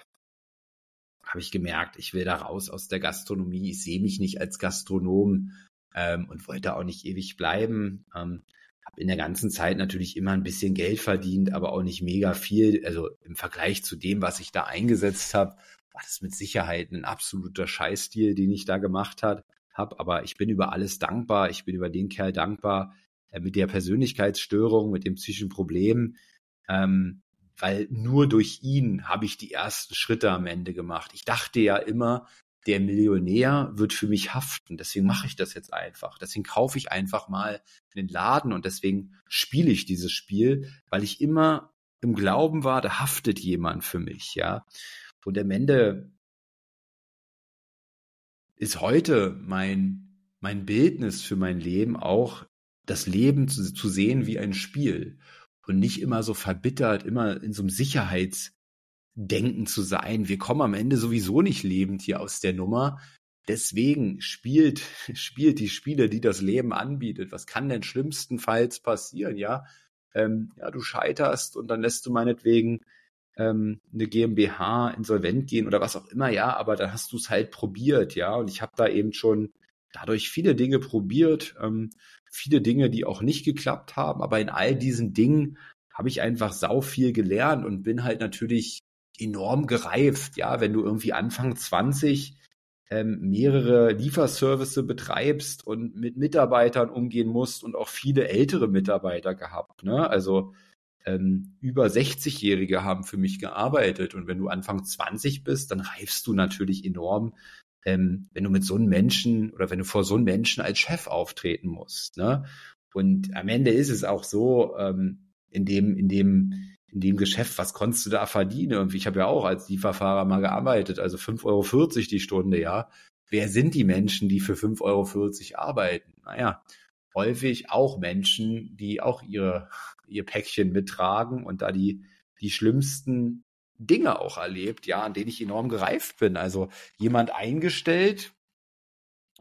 habe ich gemerkt, ich will da raus aus der Gastronomie. Ich sehe mich nicht als Gastronom ähm, und wollte auch nicht ewig bleiben. Ähm, habe in der ganzen Zeit natürlich immer ein bisschen Geld verdient, aber auch nicht mega viel. Also im Vergleich zu dem, was ich da eingesetzt habe, war das mit Sicherheit ein absoluter Scheißstil, den ich da gemacht habe. Aber ich bin über alles dankbar. Ich bin über den Kerl dankbar äh, mit der Persönlichkeitsstörung, mit dem psychischen Problem. Ähm, weil nur durch ihn habe ich die ersten Schritte am Ende gemacht. Ich dachte ja immer, der Millionär wird für mich haften. Deswegen mache ich das jetzt einfach. Deswegen kaufe ich einfach mal einen Laden und deswegen spiele ich dieses Spiel, weil ich immer im Glauben war, da haftet jemand für mich, ja. Und am Ende ist heute mein, mein Bildnis für mein Leben auch das Leben zu, zu sehen wie ein Spiel und nicht immer so verbittert, immer in so einem Sicherheitsdenken zu sein. Wir kommen am Ende sowieso nicht lebend hier aus der Nummer. Deswegen spielt, spielt die Spiele, die das Leben anbietet. Was kann denn schlimmstenfalls passieren? Ja, ähm, ja, du scheiterst und dann lässt du meinetwegen ähm, eine GmbH insolvent gehen oder was auch immer, ja, aber dann hast du es halt probiert, ja. Und ich habe da eben schon dadurch viele Dinge probiert, ähm, viele Dinge, die auch nicht geklappt haben, aber in all diesen Dingen habe ich einfach sau viel gelernt und bin halt natürlich enorm gereift, ja, wenn du irgendwie Anfang 20 ähm, mehrere Lieferservice betreibst und mit Mitarbeitern umgehen musst und auch viele ältere Mitarbeiter gehabt, ne? Also ähm, über 60-Jährige haben für mich gearbeitet und wenn du Anfang 20 bist, dann reifst du natürlich enorm ähm, wenn du mit so einem Menschen oder wenn du vor so einem Menschen als Chef auftreten musst. Ne? Und am Ende ist es auch so, ähm, in dem, in dem, in dem Geschäft, was konntest du da verdienen? Und ich habe ja auch als Lieferfahrer mal gearbeitet, also 5,40 Euro die Stunde, ja. Wer sind die Menschen, die für 5,40 Euro arbeiten? Naja, häufig auch Menschen, die auch ihre, ihr Päckchen mittragen und da die, die schlimmsten Dinge auch erlebt, ja, an denen ich enorm gereift bin. Also jemand eingestellt,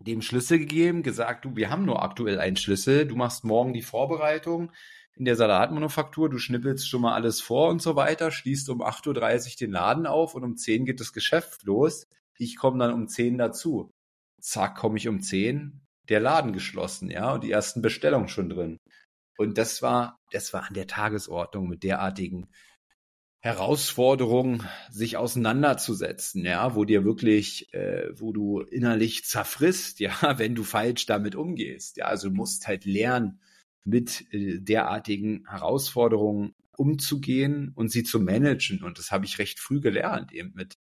dem Schlüssel gegeben, gesagt, du, wir haben nur aktuell einen Schlüssel, du machst morgen die Vorbereitung in der Salatmanufaktur, du schnippelst schon mal alles vor und so weiter, schließt um 8.30 Uhr den Laden auf und um 10 geht das Geschäft los. Ich komme dann um 10 dazu. Zack, komme ich um 10, der Laden geschlossen, ja, und die ersten Bestellungen schon drin. Und das war, das war an der Tagesordnung mit derartigen Herausforderung, sich auseinanderzusetzen, ja, wo dir wirklich, äh, wo du innerlich zerfrisst, ja, wenn du falsch damit umgehst. Ja, also du musst halt lernen, mit äh, derartigen Herausforderungen umzugehen und sie zu managen. Und das habe ich recht früh gelernt, eben mit,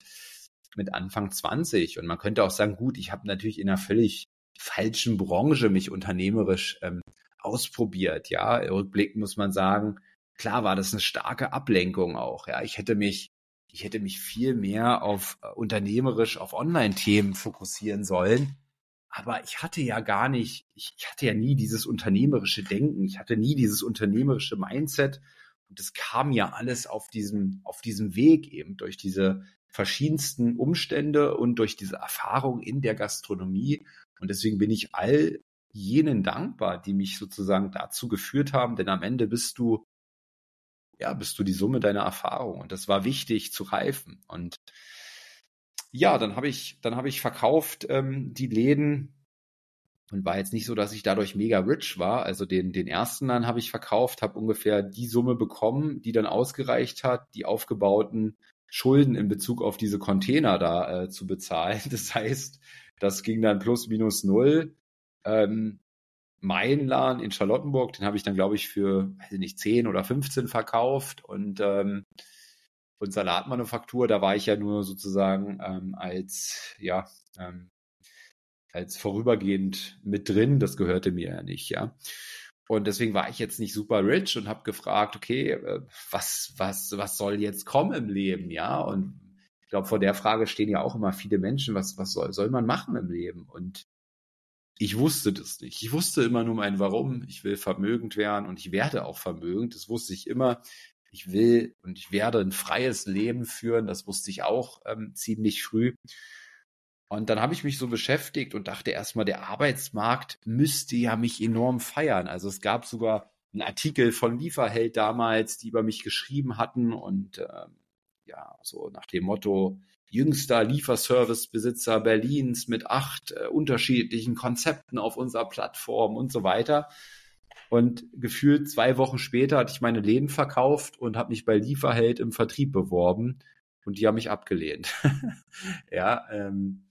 mit Anfang 20. Und man könnte auch sagen, gut, ich habe natürlich in einer völlig falschen Branche mich unternehmerisch ähm, ausprobiert. Ja, rückblickend muss man sagen, klar war das eine starke Ablenkung auch. Ja, ich hätte mich, ich hätte mich viel mehr auf äh, unternehmerisch, auf Online-Themen fokussieren sollen. Aber ich hatte ja gar nicht, ich, ich hatte ja nie dieses unternehmerische Denken, ich hatte nie dieses unternehmerische Mindset. Und das kam ja alles auf diesem, auf diesem Weg eben durch diese verschiedensten Umstände und durch diese Erfahrung in der Gastronomie. Und deswegen bin ich all jenen dankbar, die mich sozusagen dazu geführt haben, denn am Ende bist du, ja, bist du die Summe deiner Erfahrung. Und das war wichtig zu reifen. Und ja, dann habe ich, dann habe ich verkauft ähm, die Läden und war jetzt nicht so, dass ich dadurch mega rich war. Also den, den ersten dann habe ich verkauft, habe ungefähr die Summe bekommen, die dann ausgereicht hat, die aufgebauten Schulden in Bezug auf diese Container da äh, zu bezahlen. Das heißt, das ging dann plus minus null. Ähm, mein Laden in Charlottenburg, den habe ich dann, glaube ich, für, weiß ich nicht, 10 oder 15 verkauft und ähm, und Salatmanufaktur, da war ich ja nur sozusagen ähm, als, ja, ähm, als vorübergehend mit drin, das gehörte mir ja nicht, ja. Und deswegen war ich jetzt nicht super rich und habe gefragt, okay, äh, was, was, was soll jetzt kommen im Leben, ja? Und ich glaube, vor der Frage stehen ja auch immer viele Menschen, was, was soll, soll man machen im Leben? Und ich wusste das nicht. Ich wusste immer nur mein Warum. Ich will vermögend werden und ich werde auch vermögend. Das wusste ich immer. Ich will und ich werde ein freies Leben führen. Das wusste ich auch ähm, ziemlich früh. Und dann habe ich mich so beschäftigt und dachte erstmal, der Arbeitsmarkt müsste ja mich enorm feiern. Also es gab sogar einen Artikel von Lieferheld damals, die über mich geschrieben hatten und ähm, ja, so nach dem Motto, jüngster Lieferservice-Besitzer Berlins mit acht äh, unterschiedlichen Konzepten auf unserer Plattform und so weiter. Und gefühlt zwei Wochen später hatte ich meine Läden verkauft und habe mich bei Lieferheld im Vertrieb beworben und die haben mich abgelehnt. ja, ähm,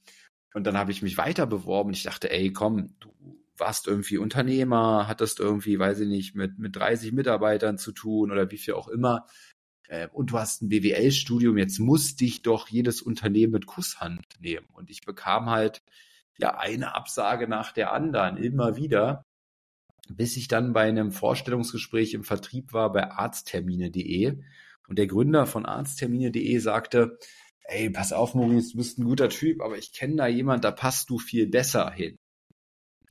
und dann habe ich mich weiter beworben und ich dachte, ey, komm, du warst irgendwie Unternehmer, hattest irgendwie, weiß ich nicht, mit, mit 30 Mitarbeitern zu tun oder wie viel auch immer. Äh, und du hast ein BWL-Studium, jetzt muss dich doch jedes Unternehmen mit Kusshand nehmen. Und ich bekam halt ja eine Absage nach der anderen immer wieder, bis ich dann bei einem Vorstellungsgespräch im Vertrieb war bei arzttermine.de. Und der Gründer von arzttermine.de sagte, ey, pass auf, Maurice, du bist ein guter Typ, aber ich kenne da jemand, da passt du viel besser hin.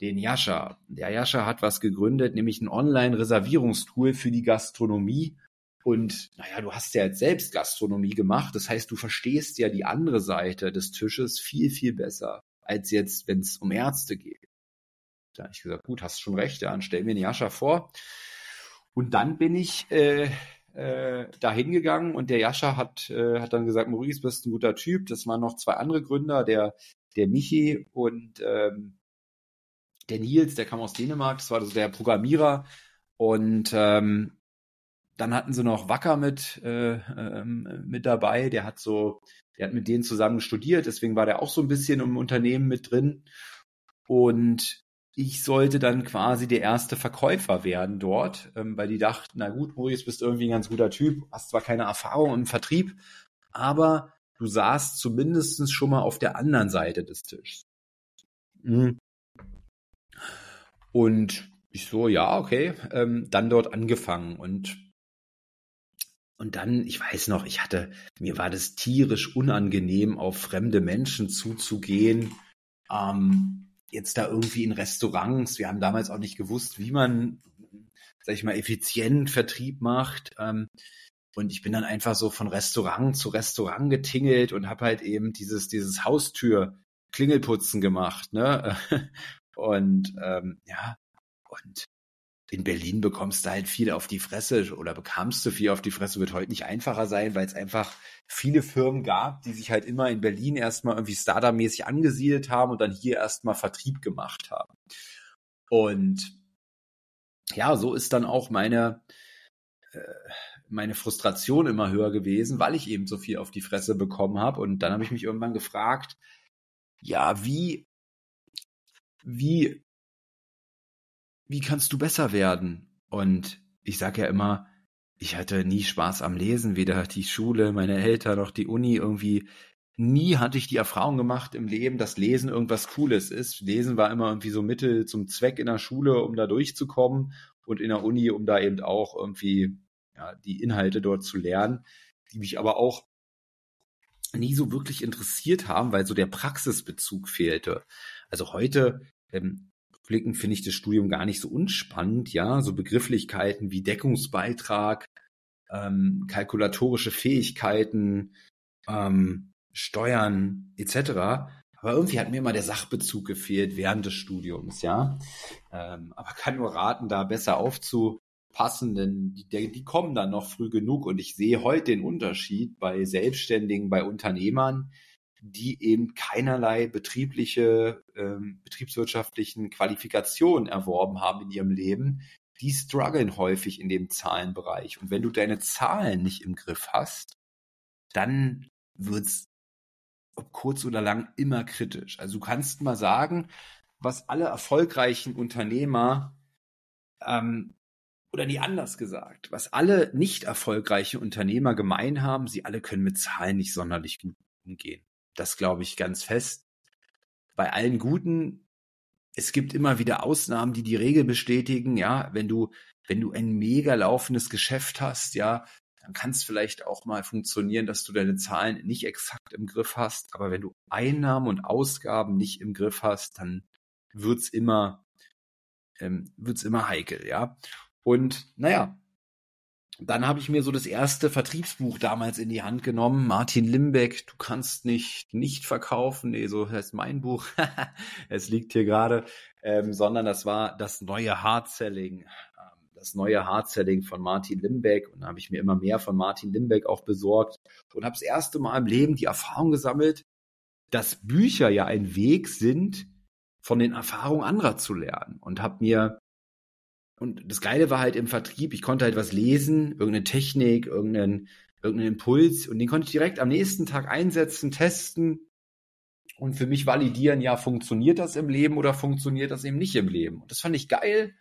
Den Jascha. Der Jascha hat was gegründet, nämlich ein Online-Reservierungstool für die Gastronomie. Und naja, du hast ja jetzt selbst Gastronomie gemacht. Das heißt, du verstehst ja die andere Seite des Tisches viel, viel besser, als jetzt, wenn es um Ärzte geht. Da habe ich gesagt, gut, hast schon recht, dann stell mir den Jascha vor. Und dann bin ich äh, äh, da hingegangen und der Jascha hat, äh, hat dann gesagt, Maurice, bist ein guter Typ. Das waren noch zwei andere Gründer, der, der Michi und ähm, der Nils, der kam aus Dänemark, das war also der Programmierer. Und ähm, dann hatten sie noch Wacker mit, äh, ähm, mit dabei, der hat so, der hat mit denen zusammen studiert, deswegen war der auch so ein bisschen im Unternehmen mit drin. Und ich sollte dann quasi der erste Verkäufer werden dort, ähm, weil die dachten, na gut, Maurice, bist irgendwie ein ganz guter Typ, hast zwar keine Erfahrung im Vertrieb, aber du saßt zumindest schon mal auf der anderen Seite des Tisches. Mhm. Und ich so, ja, okay, ähm, dann dort angefangen und und dann, ich weiß noch, ich hatte, mir war das tierisch unangenehm, auf fremde Menschen zuzugehen. Ähm, jetzt da irgendwie in Restaurants. Wir haben damals auch nicht gewusst, wie man, sag ich mal, effizient Vertrieb macht. Ähm, und ich bin dann einfach so von Restaurant zu Restaurant getingelt und habe halt eben dieses, dieses Haustür Klingelputzen gemacht, ne? Und ähm, ja, und in Berlin bekommst du halt viel auf die Fresse oder bekamst du viel auf die Fresse, wird heute nicht einfacher sein, weil es einfach viele Firmen gab, die sich halt immer in Berlin erstmal irgendwie Startup-mäßig angesiedelt haben und dann hier erstmal Vertrieb gemacht haben. Und ja, so ist dann auch meine, äh, meine Frustration immer höher gewesen, weil ich eben so viel auf die Fresse bekommen habe. Und dann habe ich mich irgendwann gefragt, ja, wie, wie wie kannst du besser werden? Und ich sage ja immer, ich hatte nie Spaß am Lesen, weder die Schule, meine Eltern noch die Uni irgendwie. Nie hatte ich die Erfahrung gemacht im Leben, dass Lesen irgendwas Cooles ist. Lesen war immer irgendwie so Mittel zum Zweck in der Schule, um da durchzukommen und in der Uni, um da eben auch irgendwie ja, die Inhalte dort zu lernen, die mich aber auch nie so wirklich interessiert haben, weil so der Praxisbezug fehlte. Also heute ähm, blicken finde ich das Studium gar nicht so unspannend, ja, so Begrifflichkeiten wie Deckungsbeitrag, ähm, kalkulatorische Fähigkeiten, ähm, Steuern etc. Aber irgendwie hat mir immer der Sachbezug gefehlt während des Studiums, ja. Ähm, aber kann nur raten, da besser aufzupassen, denn die, die kommen dann noch früh genug und ich sehe heute den Unterschied bei Selbstständigen, bei Unternehmern, die eben keinerlei betriebliche, ähm, betriebswirtschaftlichen Qualifikationen erworben haben in ihrem Leben, die strugglen häufig in dem Zahlenbereich. Und wenn du deine Zahlen nicht im Griff hast, dann wird's ob kurz oder lang immer kritisch. Also du kannst mal sagen, was alle erfolgreichen Unternehmer ähm, oder nie anders gesagt, was alle nicht erfolgreiche Unternehmer gemein haben, sie alle können mit Zahlen nicht sonderlich gut umgehen. Das glaube ich ganz fest. Bei allen Guten, es gibt immer wieder Ausnahmen, die die Regel bestätigen. Ja, wenn du, wenn du ein mega laufendes Geschäft hast, ja, dann kann es vielleicht auch mal funktionieren, dass du deine Zahlen nicht exakt im Griff hast. Aber wenn du Einnahmen und Ausgaben nicht im Griff hast, dann wird's immer, ähm, wird's immer heikel, ja. Und naja, dann habe ich mir so das erste Vertriebsbuch damals in die Hand genommen. Martin Limbeck, du kannst nicht nicht verkaufen. Nee, so heißt mein Buch. es liegt hier gerade. Ähm, sondern das war das neue Hard Selling. Ähm, das neue Hard Selling von Martin Limbeck. Und da habe ich mir immer mehr von Martin Limbeck auch besorgt und habe das erste Mal im Leben die Erfahrung gesammelt, dass Bücher ja ein Weg sind, von den Erfahrungen anderer zu lernen. Und habe mir und das Geile war halt im Vertrieb, ich konnte halt was lesen, irgendeine Technik, irgendeinen, irgendeinen Impuls und den konnte ich direkt am nächsten Tag einsetzen, testen und für mich validieren, ja, funktioniert das im Leben oder funktioniert das eben nicht im Leben. Und das fand ich geil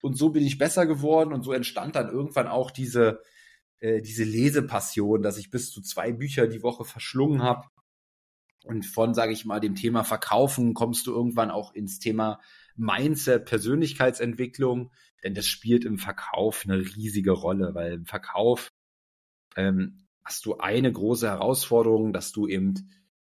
und so bin ich besser geworden und so entstand dann irgendwann auch diese, äh, diese Lesepassion, dass ich bis zu zwei Bücher die Woche verschlungen habe. Und von, sage ich mal, dem Thema Verkaufen kommst du irgendwann auch ins Thema Mindset, Persönlichkeitsentwicklung, denn das spielt im Verkauf eine riesige Rolle, weil im Verkauf ähm, hast du eine große Herausforderung, dass du eben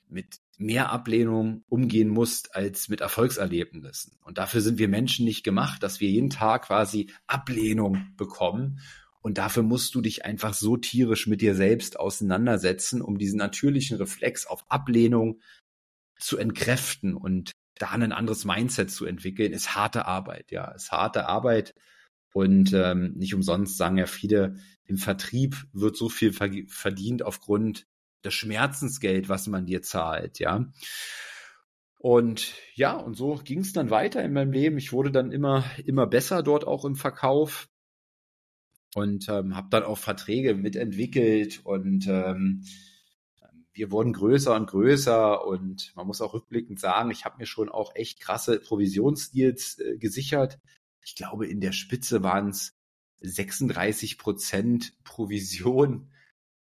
mit mehr Ablehnung umgehen musst als mit Erfolgserlebnissen. Und dafür sind wir Menschen nicht gemacht, dass wir jeden Tag quasi Ablehnung bekommen. Und dafür musst du dich einfach so tierisch mit dir selbst auseinandersetzen, um diesen natürlichen Reflex auf Ablehnung zu entkräften und da ein anderes Mindset zu entwickeln, ist harte Arbeit, ja, ist harte Arbeit. Und ähm, nicht umsonst sagen ja viele, im Vertrieb wird so viel verdient aufgrund des Schmerzensgeld, was man dir zahlt, ja. Und ja, und so ging es dann weiter in meinem Leben. Ich wurde dann immer, immer besser dort auch im Verkauf und ähm, habe dann auch Verträge mitentwickelt und ähm, wir wurden größer und größer und man muss auch rückblickend sagen, ich habe mir schon auch echt krasse Provisionsdeals äh, gesichert. Ich glaube, in der Spitze waren es 36 Prozent Provision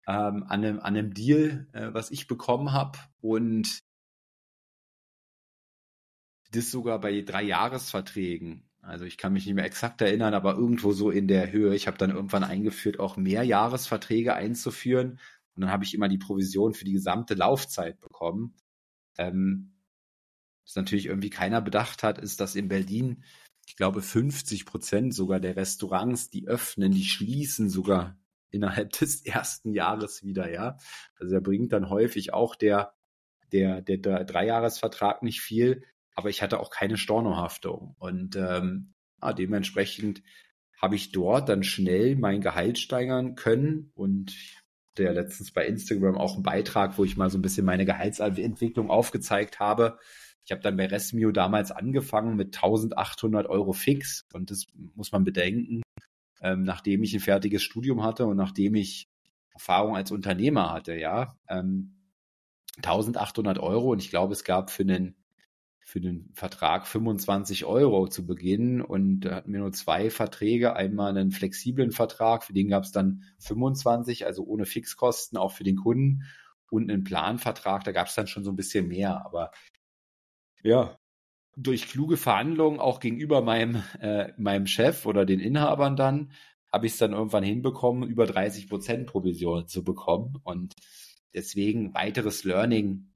ähm, an, einem, an einem Deal, äh, was ich bekommen habe und das sogar bei drei Jahresverträgen. Also ich kann mich nicht mehr exakt erinnern, aber irgendwo so in der Höhe. Ich habe dann irgendwann eingeführt, auch mehr Jahresverträge einzuführen, und dann habe ich immer die Provision für die gesamte Laufzeit bekommen. Ähm, was natürlich irgendwie keiner bedacht hat, ist, dass in Berlin, ich glaube, 50 Prozent sogar der Restaurants, die öffnen, die schließen sogar innerhalb des ersten Jahres wieder, ja. Also er bringt dann häufig auch der, der, der, der Dreijahresvertrag nicht viel, aber ich hatte auch keine Stornohaftung. Und ähm, ja, dementsprechend habe ich dort dann schnell mein Gehalt steigern können und ja letztens bei Instagram auch einen Beitrag, wo ich mal so ein bisschen meine Gehaltsentwicklung aufgezeigt habe. Ich habe dann bei Resmio damals angefangen mit 1800 Euro fix und das muss man bedenken, ähm, nachdem ich ein fertiges Studium hatte und nachdem ich Erfahrung als Unternehmer hatte, ja. Ähm, 1800 Euro und ich glaube, es gab für einen für den Vertrag 25 Euro zu Beginn und da hatten wir nur zwei Verträge. Einmal einen flexiblen Vertrag, für den gab es dann 25, also ohne Fixkosten, auch für den Kunden. Und einen Planvertrag, da gab es dann schon so ein bisschen mehr. Aber ja, durch kluge Verhandlungen auch gegenüber meinem, äh, meinem Chef oder den Inhabern dann, habe ich es dann irgendwann hinbekommen, über 30 Prozent Provision zu bekommen. Und deswegen weiteres Learning.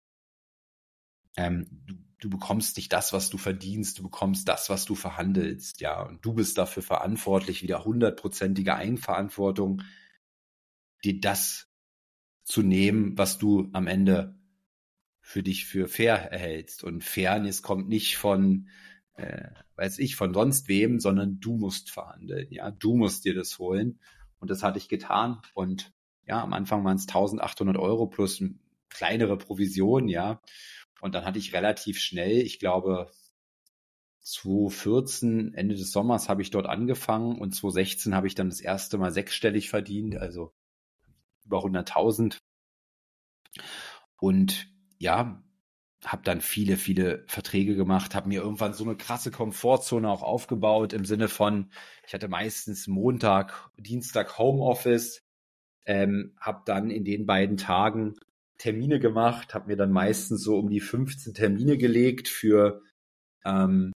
Ähm, du, du bekommst nicht das, was du verdienst, du bekommst das, was du verhandelst, ja, und du bist dafür verantwortlich, wieder hundertprozentige Eigenverantwortung, dir das zu nehmen, was du am Ende für dich für fair erhältst. Und Fairness kommt nicht von, äh, weiß ich, von sonst wem, sondern du musst verhandeln. Ja, du musst dir das holen. Und das hatte ich getan. Und ja, am Anfang waren es 1800 Euro plus kleinere Provision, ja. Und dann hatte ich relativ schnell, ich glaube, 2014, Ende des Sommers habe ich dort angefangen und 2016 habe ich dann das erste Mal sechsstellig verdient, also über 100.000. Und ja, habe dann viele, viele Verträge gemacht, habe mir irgendwann so eine krasse Komfortzone auch aufgebaut im Sinne von, ich hatte meistens Montag, Dienstag Homeoffice, ähm, habe dann in den beiden Tagen Termine gemacht, habe mir dann meistens so um die 15 Termine gelegt für ähm,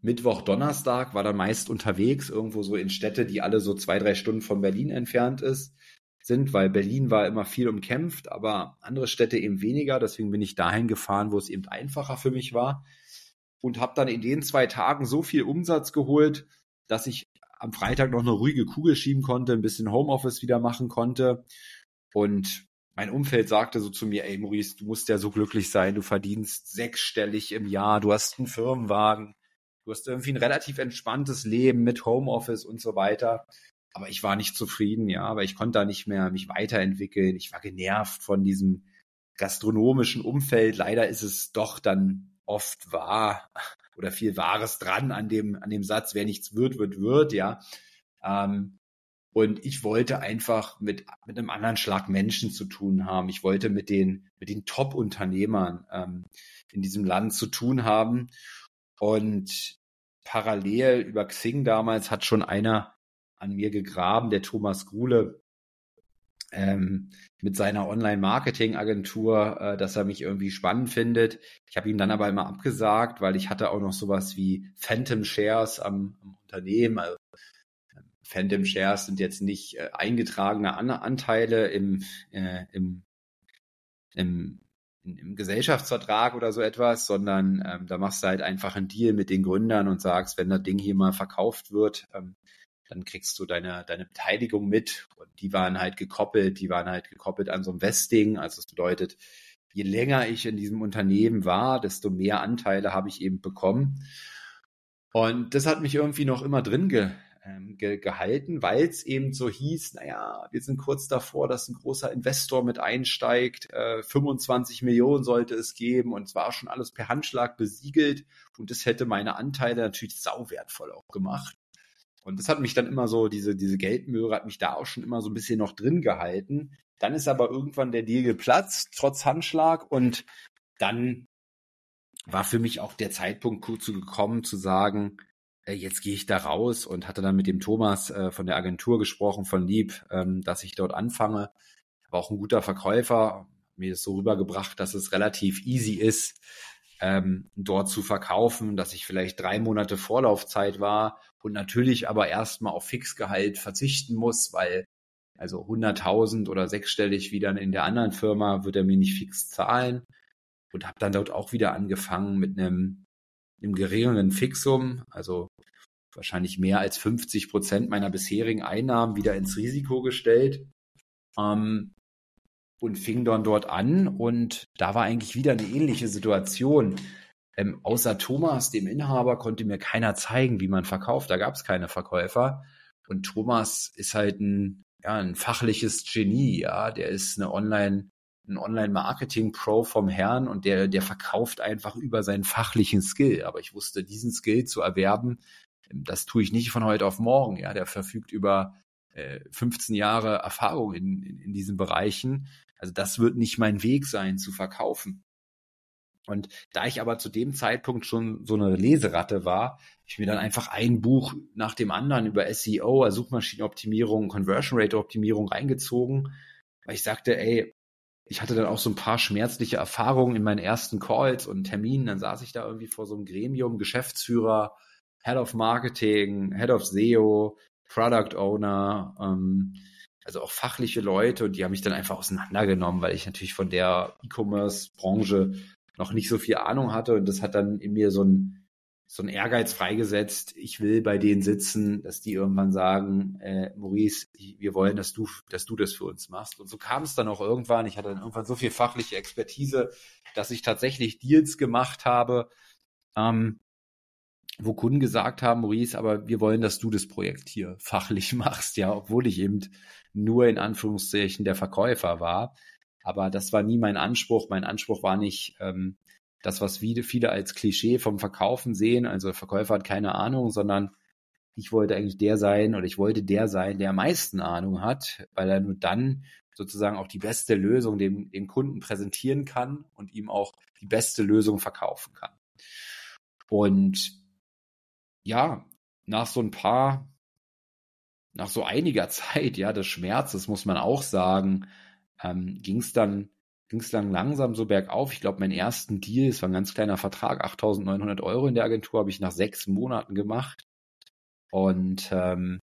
Mittwoch, Donnerstag, war dann meist unterwegs, irgendwo so in Städte, die alle so zwei, drei Stunden von Berlin entfernt ist sind, weil Berlin war immer viel umkämpft, aber andere Städte eben weniger. Deswegen bin ich dahin gefahren, wo es eben einfacher für mich war und habe dann in den zwei Tagen so viel Umsatz geholt, dass ich am Freitag noch eine ruhige Kugel schieben konnte, ein bisschen Homeoffice wieder machen konnte und mein Umfeld sagte so zu mir, ey Maurice, du musst ja so glücklich sein, du verdienst sechsstellig im Jahr, du hast einen Firmenwagen, du hast irgendwie ein relativ entspanntes Leben mit Homeoffice und so weiter aber ich war nicht zufrieden, ja, aber ich konnte da nicht mehr mich weiterentwickeln. Ich war genervt von diesem gastronomischen Umfeld. Leider ist es doch dann oft wahr oder viel Wahres dran an dem, an dem Satz, wer nichts wird, wird, wird, ja. Ähm, und ich wollte einfach mit, mit einem anderen Schlag Menschen zu tun haben. Ich wollte mit den, mit den Top-Unternehmern ähm, in diesem Land zu tun haben. Und parallel über Xing damals hat schon einer an mir gegraben, der Thomas Gruhle, ähm, mit seiner Online-Marketing-Agentur, äh, dass er mich irgendwie spannend findet. Ich habe ihm dann aber immer abgesagt, weil ich hatte auch noch sowas wie Phantom Shares am, am Unternehmen. Also, Phantom Shares sind jetzt nicht äh, eingetragene An Anteile im, äh, im, im, im Gesellschaftsvertrag oder so etwas, sondern ähm, da machst du halt einfach einen Deal mit den Gründern und sagst, wenn das Ding hier mal verkauft wird, ähm, dann kriegst du deine, deine Beteiligung mit. Und die waren halt gekoppelt, die waren halt gekoppelt an so ein Vesting. Also das bedeutet, je länger ich in diesem Unternehmen war, desto mehr Anteile habe ich eben bekommen. Und das hat mich irgendwie noch immer drin ge, ähm, ge, gehalten, weil es eben so hieß, naja, wir sind kurz davor, dass ein großer Investor mit einsteigt, äh, 25 Millionen sollte es geben und es war schon alles per Handschlag besiegelt und das hätte meine Anteile natürlich sauwertvoll auch gemacht. Und das hat mich dann immer so, diese, diese Geldmöhre hat mich da auch schon immer so ein bisschen noch drin gehalten. Dann ist aber irgendwann der Deal geplatzt, trotz Handschlag. Und dann war für mich auch der Zeitpunkt kurz gekommen, zu sagen, jetzt gehe ich da raus und hatte dann mit dem Thomas äh, von der Agentur gesprochen, von Lieb, ähm, dass ich dort anfange. War auch ein guter Verkäufer, mir ist so rübergebracht, dass es relativ easy ist, ähm, dort zu verkaufen, dass ich vielleicht drei Monate Vorlaufzeit war und natürlich aber erstmal auf Fixgehalt verzichten muss, weil also 100.000 oder sechsstellig wie dann in der anderen Firma wird er mir nicht fix zahlen und habe dann dort auch wieder angefangen mit einem, einem geringeren Fixum, also wahrscheinlich mehr als 50 Prozent meiner bisherigen Einnahmen wieder ins Risiko gestellt. Ähm, und fing dann dort an und da war eigentlich wieder eine ähnliche Situation. Ähm, außer Thomas, dem Inhaber, konnte mir keiner zeigen, wie man verkauft. Da gab es keine Verkäufer. Und Thomas ist halt ein, ja, ein fachliches Genie, ja. Der ist eine Online, ein Online-Marketing-Pro vom Herrn und der, der verkauft einfach über seinen fachlichen Skill. Aber ich wusste, diesen Skill zu erwerben, ähm, das tue ich nicht von heute auf morgen, ja. Der verfügt über 15 äh, Jahre Erfahrung in, in, in diesen Bereichen also das wird nicht mein Weg sein, zu verkaufen. Und da ich aber zu dem Zeitpunkt schon so eine Leseratte war, ich mir dann einfach ein Buch nach dem anderen über SEO, Suchmaschinenoptimierung, Conversion Rate Optimierung reingezogen, weil ich sagte, ey, ich hatte dann auch so ein paar schmerzliche Erfahrungen in meinen ersten Calls und Terminen. Dann saß ich da irgendwie vor so einem Gremium, Geschäftsführer, Head of Marketing, Head of SEO, Product Owner, ähm, also auch fachliche Leute und die haben mich dann einfach auseinandergenommen, weil ich natürlich von der E-Commerce-Branche noch nicht so viel Ahnung hatte und das hat dann in mir so ein so ein Ehrgeiz freigesetzt. Ich will bei denen sitzen, dass die irgendwann sagen, äh, Maurice, wir wollen, dass du, dass du das für uns machst. Und so kam es dann auch irgendwann. Ich hatte dann irgendwann so viel fachliche Expertise, dass ich tatsächlich Deals gemacht habe, ähm, wo Kunden gesagt haben, Maurice, aber wir wollen, dass du das Projekt hier fachlich machst, ja, obwohl ich eben nur in Anführungszeichen der Verkäufer war. Aber das war nie mein Anspruch. Mein Anspruch war nicht ähm, das, was viele, als Klischee vom Verkaufen sehen. Also der Verkäufer hat keine Ahnung, sondern ich wollte eigentlich der sein oder ich wollte der sein, der am meisten Ahnung hat, weil er nur dann sozusagen auch die beste Lösung dem, dem Kunden präsentieren kann und ihm auch die beste Lösung verkaufen kann. Und ja, nach so ein paar, nach so einiger Zeit, ja, des Schmerzes, muss man auch sagen, ähm, ging es dann, ging es dann langsam so bergauf. Ich glaube, meinen ersten Deal, es war ein ganz kleiner Vertrag, 8.900 Euro in der Agentur, habe ich nach sechs Monaten gemacht. Und ähm,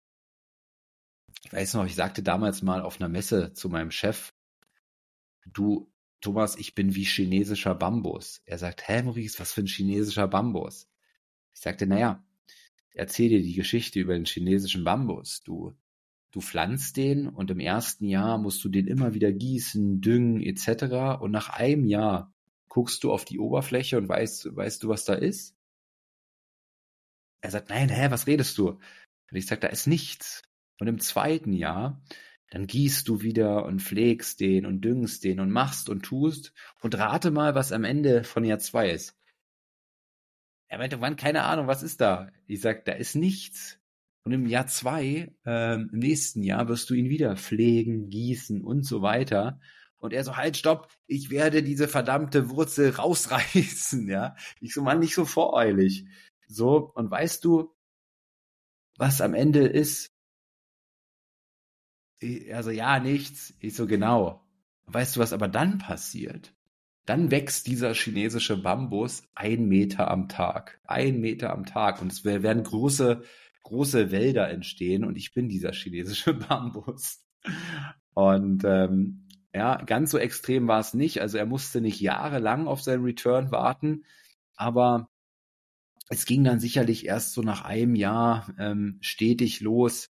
ich weiß noch, ich sagte damals mal auf einer Messe zu meinem Chef, du, Thomas, ich bin wie chinesischer Bambus. Er sagt, hä, Maurice, was für ein chinesischer Bambus? Ich sagte, naja, erzähl dir die Geschichte über den chinesischen Bambus. Du, du pflanzt den und im ersten Jahr musst du den immer wieder gießen, düngen etc. Und nach einem Jahr guckst du auf die Oberfläche und weißt, weißt du, was da ist? Er sagt, nein, hä, was redest du? Und ich sag, da ist nichts. Und im zweiten Jahr, dann gießt du wieder und pflegst den und düngst den und machst und tust und rate mal, was am Ende von Jahr zwei ist. Er meinte, wann, keine Ahnung, was ist da? Ich sag, da ist nichts. Und im Jahr zwei, ähm, im nächsten Jahr, wirst du ihn wieder pflegen, gießen und so weiter. Und er so, halt, stopp, ich werde diese verdammte Wurzel rausreißen, ja. Ich so, Mann, nicht so voreilig. So, und weißt du, was am Ende ist? Also, ja, nichts. Ich so, genau. Weißt du, was aber dann passiert? Dann wächst dieser chinesische Bambus ein Meter am Tag. Ein Meter am Tag. Und es werden große, große Wälder entstehen. Und ich bin dieser chinesische Bambus. Und ähm, ja, ganz so extrem war es nicht. Also er musste nicht jahrelang auf seinen Return warten. Aber es ging dann sicherlich erst so nach einem Jahr ähm, stetig los.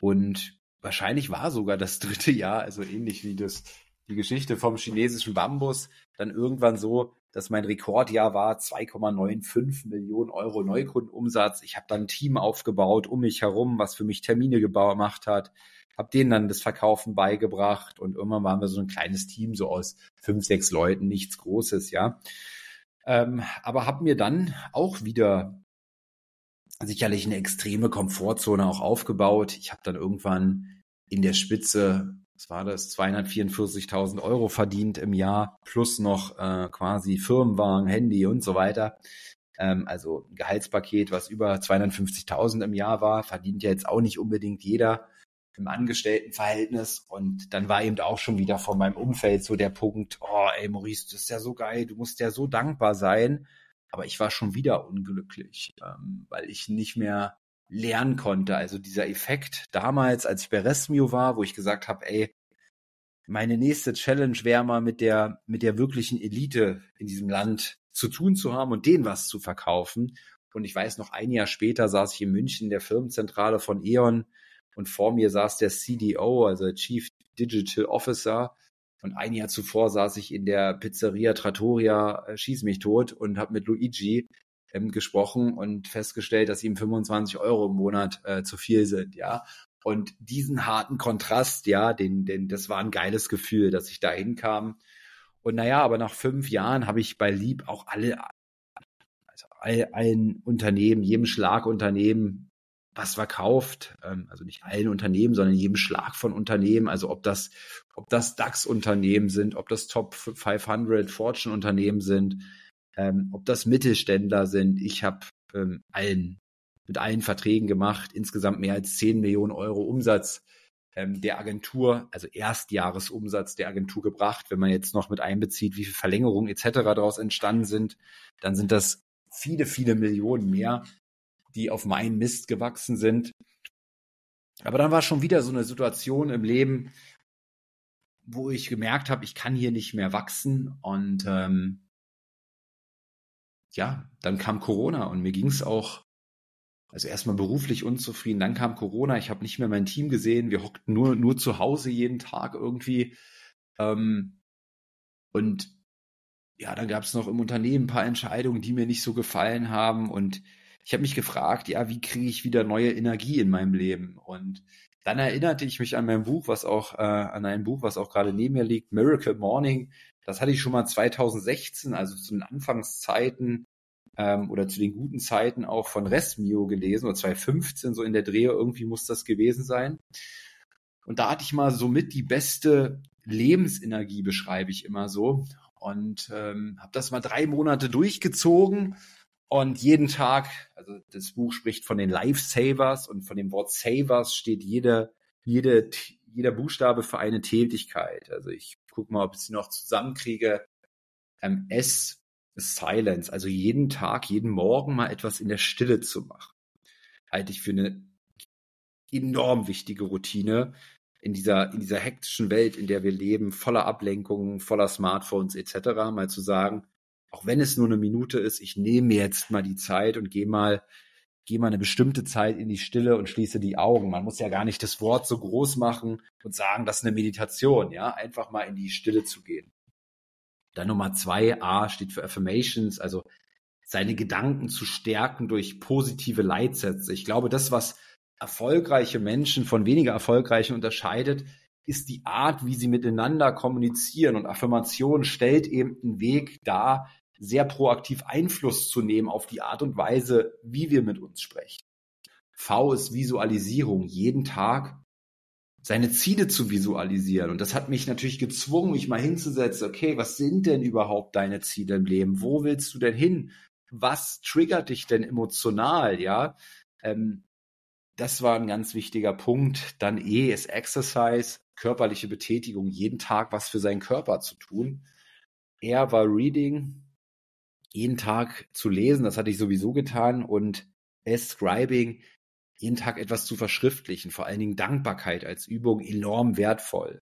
Und wahrscheinlich war sogar das dritte Jahr, also ähnlich wie das die Geschichte vom chinesischen Bambus dann irgendwann so, dass mein Rekordjahr war 2,95 Millionen Euro Neukundenumsatz. Ich habe dann ein Team aufgebaut um mich herum, was für mich Termine gemacht hat, habe denen dann das Verkaufen beigebracht und irgendwann waren wir so ein kleines Team so aus fünf, sechs Leuten, nichts Großes, ja. Ähm, aber habe mir dann auch wieder sicherlich eine extreme Komfortzone auch aufgebaut. Ich habe dann irgendwann in der Spitze was war das, 244.000 Euro verdient im Jahr, plus noch äh, quasi Firmenwagen, Handy und so weiter. Ähm, also ein Gehaltspaket, was über 250.000 im Jahr war, verdient ja jetzt auch nicht unbedingt jeder im Angestelltenverhältnis. Und dann war eben auch schon wieder von meinem Umfeld so der Punkt, oh ey Maurice, das ist ja so geil, du musst ja so dankbar sein. Aber ich war schon wieder unglücklich, ähm, weil ich nicht mehr lernen konnte. Also dieser Effekt damals, als ich bei Resmio war, wo ich gesagt habe, ey, meine nächste Challenge wäre mal mit der, mit der wirklichen Elite in diesem Land zu tun zu haben und denen was zu verkaufen. Und ich weiß noch, ein Jahr später saß ich in München in der Firmenzentrale von E.ON und vor mir saß der CDO, also Chief Digital Officer. Und ein Jahr zuvor saß ich in der Pizzeria Trattoria, äh, schieß mich tot und habe mit Luigi ähm, gesprochen und festgestellt, dass ihm 25 Euro im Monat äh, zu viel sind, ja. Und diesen harten Kontrast, ja, den, den, das war ein geiles Gefühl, dass ich da hinkam. Und naja, aber nach fünf Jahren habe ich bei Lieb auch alle, also all, allen Unternehmen, jedem Schlagunternehmen was verkauft, ähm, also nicht allen Unternehmen, sondern jedem Schlag von Unternehmen, also ob das, ob das DAX-Unternehmen sind, ob das Top 500 Fortune-Unternehmen sind, ähm, ob das Mittelständler sind. Ich habe ähm, allen mit allen Verträgen gemacht, insgesamt mehr als 10 Millionen Euro Umsatz ähm, der Agentur, also Erstjahresumsatz der Agentur gebracht. Wenn man jetzt noch mit einbezieht, wie viel Verlängerungen etc. daraus entstanden sind, dann sind das viele, viele Millionen mehr, die auf meinen Mist gewachsen sind. Aber dann war schon wieder so eine Situation im Leben, wo ich gemerkt habe, ich kann hier nicht mehr wachsen. Und ähm, ja, dann kam Corona und mir ging es auch, also erstmal beruflich unzufrieden, dann kam Corona, ich habe nicht mehr mein Team gesehen, wir hockten nur, nur zu Hause jeden Tag irgendwie. Ähm, und ja, dann gab es noch im Unternehmen ein paar Entscheidungen, die mir nicht so gefallen haben. Und ich habe mich gefragt, ja, wie kriege ich wieder neue Energie in meinem Leben? Und dann erinnerte ich mich an mein Buch, was auch äh, an ein Buch, was auch gerade neben mir liegt, Miracle Morning. Das hatte ich schon mal 2016, also zu den Anfangszeiten ähm, oder zu den guten Zeiten auch von Resmio gelesen oder 2015 so in der Drehe irgendwie muss das gewesen sein. Und da hatte ich mal so mit die beste Lebensenergie beschreibe ich immer so und ähm, habe das mal drei Monate durchgezogen und jeden Tag, also das Buch spricht von den Lifesavers und von dem Wort Savers steht jede, jede, jeder Buchstabe für eine Tätigkeit. Also ich gucke mal, ob ich sie noch zusammenkriege. Ähm, S Silence, also jeden Tag, jeden Morgen mal etwas in der Stille zu machen. Halte ich für eine enorm wichtige Routine, in dieser, in dieser hektischen Welt, in der wir leben, voller Ablenkungen, voller Smartphones etc., mal zu sagen, auch wenn es nur eine Minute ist, ich nehme jetzt mal die Zeit und gehe mal, gehe mal eine bestimmte Zeit in die Stille und schließe die Augen. Man muss ja gar nicht das Wort so groß machen und sagen, das ist eine Meditation, ja, einfach mal in die Stille zu gehen. Dann Nummer zwei, A steht für Affirmations, also seine Gedanken zu stärken durch positive Leitsätze. Ich glaube, das, was erfolgreiche Menschen von weniger erfolgreichen unterscheidet, ist die Art, wie sie miteinander kommunizieren. Und Affirmation stellt eben einen Weg dar, sehr proaktiv Einfluss zu nehmen auf die Art und Weise, wie wir mit uns sprechen. V ist Visualisierung. Jeden Tag seine Ziele zu visualisieren. Und das hat mich natürlich gezwungen, mich mal hinzusetzen, okay, was sind denn überhaupt deine Ziele im Leben? Wo willst du denn hin? Was triggert dich denn emotional? Ja, ähm, das war ein ganz wichtiger Punkt. Dann E ist Exercise, körperliche Betätigung, jeden Tag was für seinen Körper zu tun. R war Reading, jeden Tag zu lesen, das hatte ich sowieso getan. Und S, Scribing, jeden Tag etwas zu verschriftlichen, vor allen Dingen Dankbarkeit als Übung enorm wertvoll.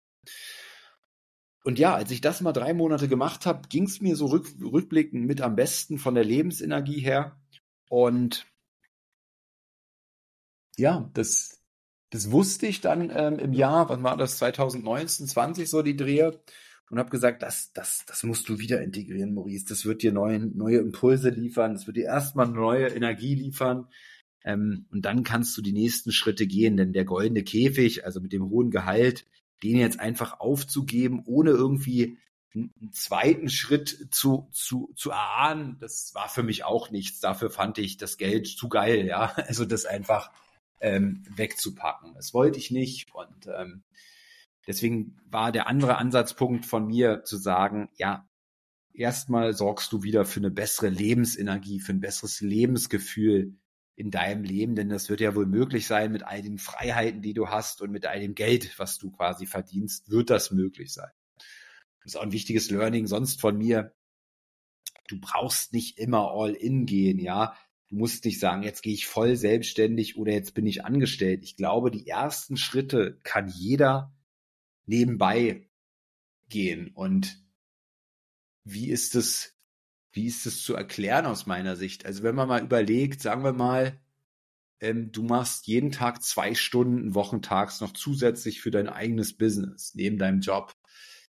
Und ja, als ich das mal drei Monate gemacht habe, ging es mir so rück, rückblickend mit am besten von der Lebensenergie her. Und ja, das, das wusste ich dann ähm, im Jahr, wann war das, 2019, 20 so die Drehe und habe gesagt, das, das, das musst du wieder integrieren, Maurice. Das wird dir neue, neue Impulse liefern, das wird dir erstmal neue Energie liefern. Ähm, und dann kannst du die nächsten Schritte gehen, denn der goldene Käfig, also mit dem hohen Gehalt, den jetzt einfach aufzugeben, ohne irgendwie einen zweiten Schritt zu, zu, zu erahnen, das war für mich auch nichts. Dafür fand ich das Geld zu geil, ja. Also das einfach ähm, wegzupacken. Das wollte ich nicht und ähm, deswegen war der andere Ansatzpunkt von mir zu sagen, ja, erstmal sorgst du wieder für eine bessere Lebensenergie, für ein besseres Lebensgefühl in deinem Leben, denn das wird ja wohl möglich sein mit all den Freiheiten, die du hast und mit all dem Geld, was du quasi verdienst, wird das möglich sein. Das ist auch ein wichtiges Learning sonst von mir. Du brauchst nicht immer all in gehen, ja. Du musst nicht sagen, jetzt gehe ich voll selbstständig oder jetzt bin ich angestellt. Ich glaube, die ersten Schritte kann jeder nebenbei gehen. Und wie ist es, wie ist es zu erklären aus meiner Sicht? Also wenn man mal überlegt, sagen wir mal, ähm, du machst jeden Tag zwei Stunden wochentags noch zusätzlich für dein eigenes Business neben deinem Job.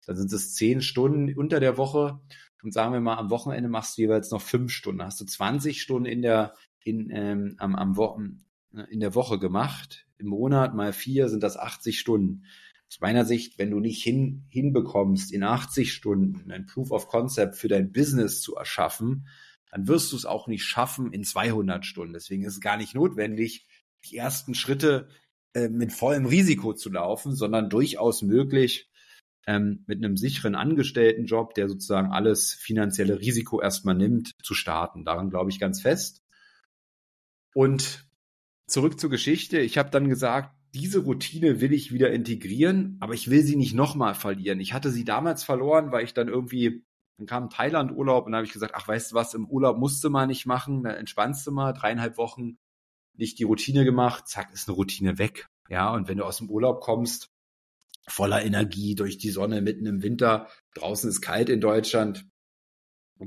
Dann sind es zehn Stunden unter der Woche und sagen wir mal, am Wochenende machst du jeweils noch fünf Stunden. Hast du 20 Stunden in der, in, ähm, am, am Wochen, äh, in der Woche gemacht. Im Monat mal vier sind das 80 Stunden. Aus meiner Sicht, wenn du nicht hin, hinbekommst, in 80 Stunden ein Proof of Concept für dein Business zu erschaffen, dann wirst du es auch nicht schaffen in 200 Stunden. Deswegen ist es gar nicht notwendig, die ersten Schritte äh, mit vollem Risiko zu laufen, sondern durchaus möglich, ähm, mit einem sicheren Angestelltenjob, der sozusagen alles finanzielle Risiko erstmal nimmt, zu starten. Daran glaube ich ganz fest. Und zurück zur Geschichte. Ich habe dann gesagt, diese Routine will ich wieder integrieren, aber ich will sie nicht nochmal verlieren. Ich hatte sie damals verloren, weil ich dann irgendwie, dann kam Thailand-Urlaub und da habe ich gesagt, ach, weißt du was, im Urlaub musste mal nicht machen, dann entspannst du mal, dreieinhalb Wochen nicht die Routine gemacht, zack, ist eine Routine weg. Ja, und wenn du aus dem Urlaub kommst, voller Energie durch die Sonne mitten im Winter, draußen ist kalt in Deutschland,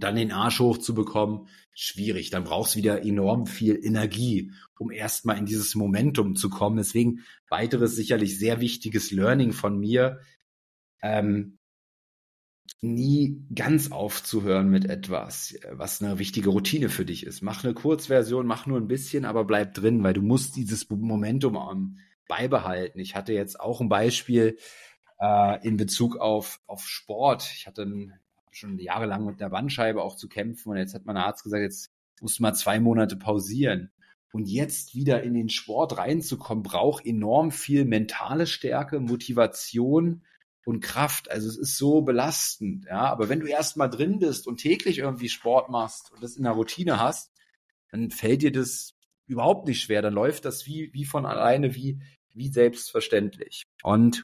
dann den Arsch hochzubekommen, schwierig. Dann brauchst du wieder enorm viel Energie, um erstmal in dieses Momentum zu kommen. Deswegen weiteres sicherlich sehr wichtiges Learning von mir, ähm, nie ganz aufzuhören mit etwas, was eine wichtige Routine für dich ist. Mach eine Kurzversion, mach nur ein bisschen, aber bleib drin, weil du musst dieses Momentum um, beibehalten. Ich hatte jetzt auch ein Beispiel äh, in Bezug auf, auf Sport. Ich hatte ein, schon jahrelang mit der Bandscheibe auch zu kämpfen und jetzt hat mein Arzt gesagt, jetzt musst du mal zwei Monate pausieren. Und jetzt wieder in den Sport reinzukommen, braucht enorm viel mentale Stärke, Motivation, und Kraft. Also es ist so belastend, ja. Aber wenn du erst mal drin bist und täglich irgendwie Sport machst und das in der Routine hast, dann fällt dir das überhaupt nicht schwer. Dann läuft das wie, wie von alleine, wie, wie selbstverständlich. Und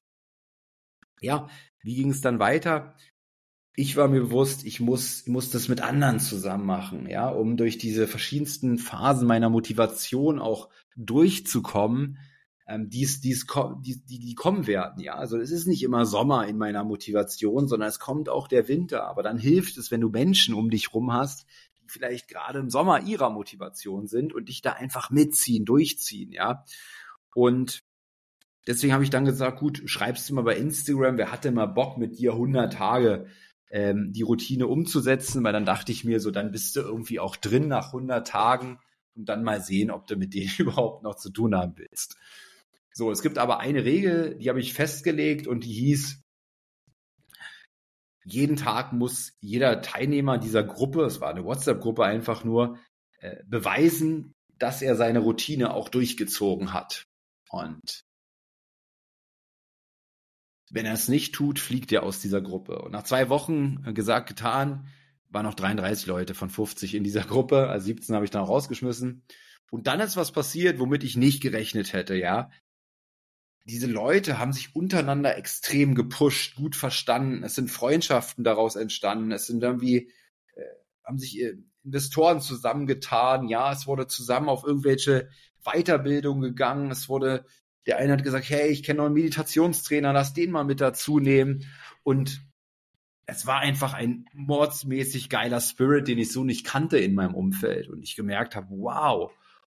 ja, wie ging es dann weiter? Ich war mir bewusst, ich muss, ich muss das mit anderen zusammen machen, ja, um durch diese verschiedensten Phasen meiner Motivation auch durchzukommen, ähm, die's, die's, die, die, die kommen werden. Ja, also es ist nicht immer Sommer in meiner Motivation, sondern es kommt auch der Winter. Aber dann hilft es, wenn du Menschen um dich rum hast, die vielleicht gerade im Sommer ihrer Motivation sind und dich da einfach mitziehen, durchziehen. Ja, und deswegen habe ich dann gesagt, gut, schreibst du mal bei Instagram, wer hatte mal Bock mit dir 100 Tage ähm, die Routine umzusetzen, weil dann dachte ich mir so, dann bist du irgendwie auch drin nach 100 Tagen und dann mal sehen, ob du mit denen überhaupt noch zu tun haben willst. So, es gibt aber eine Regel, die habe ich festgelegt und die hieß, jeden Tag muss jeder Teilnehmer dieser Gruppe, es war eine WhatsApp-Gruppe einfach nur, äh, beweisen, dass er seine Routine auch durchgezogen hat. Und wenn er es nicht tut, fliegt er aus dieser Gruppe. Und nach zwei Wochen äh, gesagt, getan, waren noch 33 Leute von 50 in dieser Gruppe. Also 17 habe ich dann rausgeschmissen. Und dann ist was passiert, womit ich nicht gerechnet hätte, ja diese Leute haben sich untereinander extrem gepusht, gut verstanden. Es sind Freundschaften daraus entstanden. Es sind irgendwie, äh, haben sich äh, Investoren zusammengetan. Ja, es wurde zusammen auf irgendwelche Weiterbildung gegangen. Es wurde, der eine hat gesagt, hey, ich kenne noch einen Meditationstrainer, lass den mal mit dazu nehmen. Und es war einfach ein mordsmäßig geiler Spirit, den ich so nicht kannte in meinem Umfeld. Und ich gemerkt habe, wow,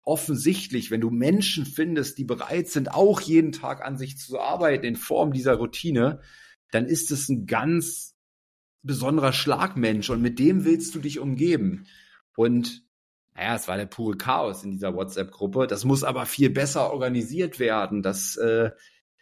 offensichtlich, wenn du Menschen findest, die bereit sind, auch jeden Tag an sich zu arbeiten in Form dieser Routine, dann ist es ein ganz besonderer Schlagmensch und mit dem willst du dich umgeben. Und naja, es war der pure Chaos in dieser WhatsApp-Gruppe. Das muss aber viel besser organisiert werden. Das äh,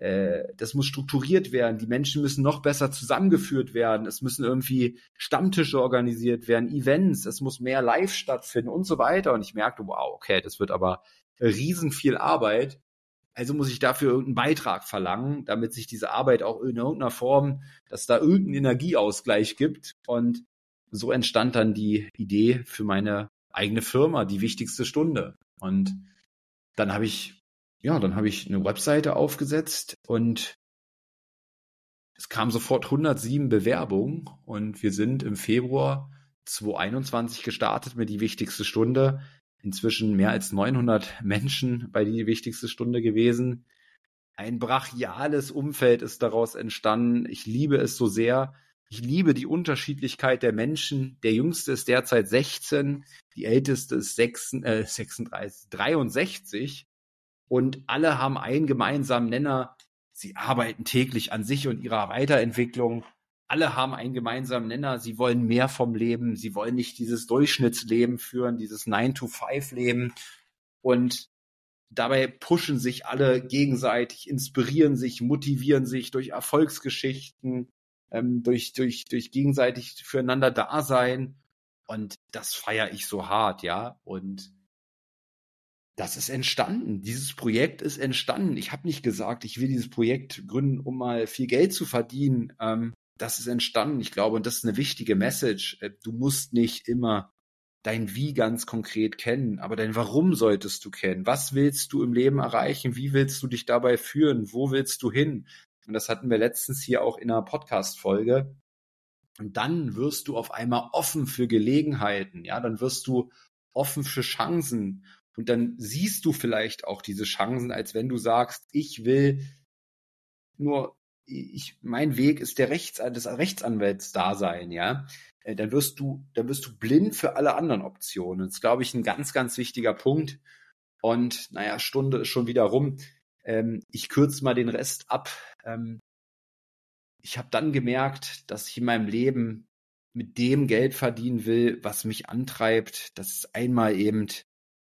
äh, das muss strukturiert werden, die Menschen müssen noch besser zusammengeführt werden, es müssen irgendwie Stammtische organisiert werden, Events, es muss mehr live stattfinden und so weiter. Und ich merkte, wow, okay, das wird aber riesen viel Arbeit. Also muss ich dafür irgendeinen Beitrag verlangen, damit sich diese Arbeit auch in irgendeiner Form, dass da irgendeinen Energieausgleich gibt. Und so entstand dann die Idee für meine eigene Firma, die wichtigste Stunde. Und dann habe ich ja, dann habe ich eine Webseite aufgesetzt und es kamen sofort 107 Bewerbungen und wir sind im Februar 2021 gestartet mit die wichtigste Stunde. Inzwischen mehr als 900 Menschen bei die wichtigste Stunde gewesen. Ein brachiales Umfeld ist daraus entstanden. Ich liebe es so sehr. Ich liebe die Unterschiedlichkeit der Menschen. Der jüngste ist derzeit 16, die älteste ist 6, äh, 36, 63 und alle haben einen gemeinsamen Nenner. Sie arbeiten täglich an sich und ihrer Weiterentwicklung. Alle haben einen gemeinsamen Nenner. Sie wollen mehr vom Leben. Sie wollen nicht dieses Durchschnittsleben führen, dieses 9-to-5-Leben. Und dabei pushen sich alle gegenseitig, inspirieren sich, motivieren sich durch Erfolgsgeschichten, ähm, durch, durch, durch gegenseitig füreinander Dasein. Und das feiere ich so hart, ja. Und das ist entstanden. Dieses Projekt ist entstanden. Ich habe nicht gesagt, ich will dieses Projekt gründen, um mal viel Geld zu verdienen. Ähm, das ist entstanden. Ich glaube, und das ist eine wichtige Message. Äh, du musst nicht immer dein Wie ganz konkret kennen, aber dein Warum solltest du kennen. Was willst du im Leben erreichen? Wie willst du dich dabei führen? Wo willst du hin? Und das hatten wir letztens hier auch in einer Podcast-Folge. Und dann wirst du auf einmal offen für Gelegenheiten. Ja, dann wirst du offen für Chancen Und dann siehst du vielleicht auch diese Chancen, als wenn du sagst, ich will nur, ich, mein Weg ist der Rechts, des Rechtsanwaltsdasein, ja. Äh, dann wirst du, dann wirst du blind für alle anderen Optionen. Das ist, glaube ich, ein ganz, ganz wichtiger Punkt. Und naja, Stunde ist schon wieder rum. Ähm, ich kürze mal den Rest ab. Ähm, ich habe dann gemerkt, dass ich in meinem Leben mit dem Geld verdienen will, was mich antreibt. Das ist einmal eben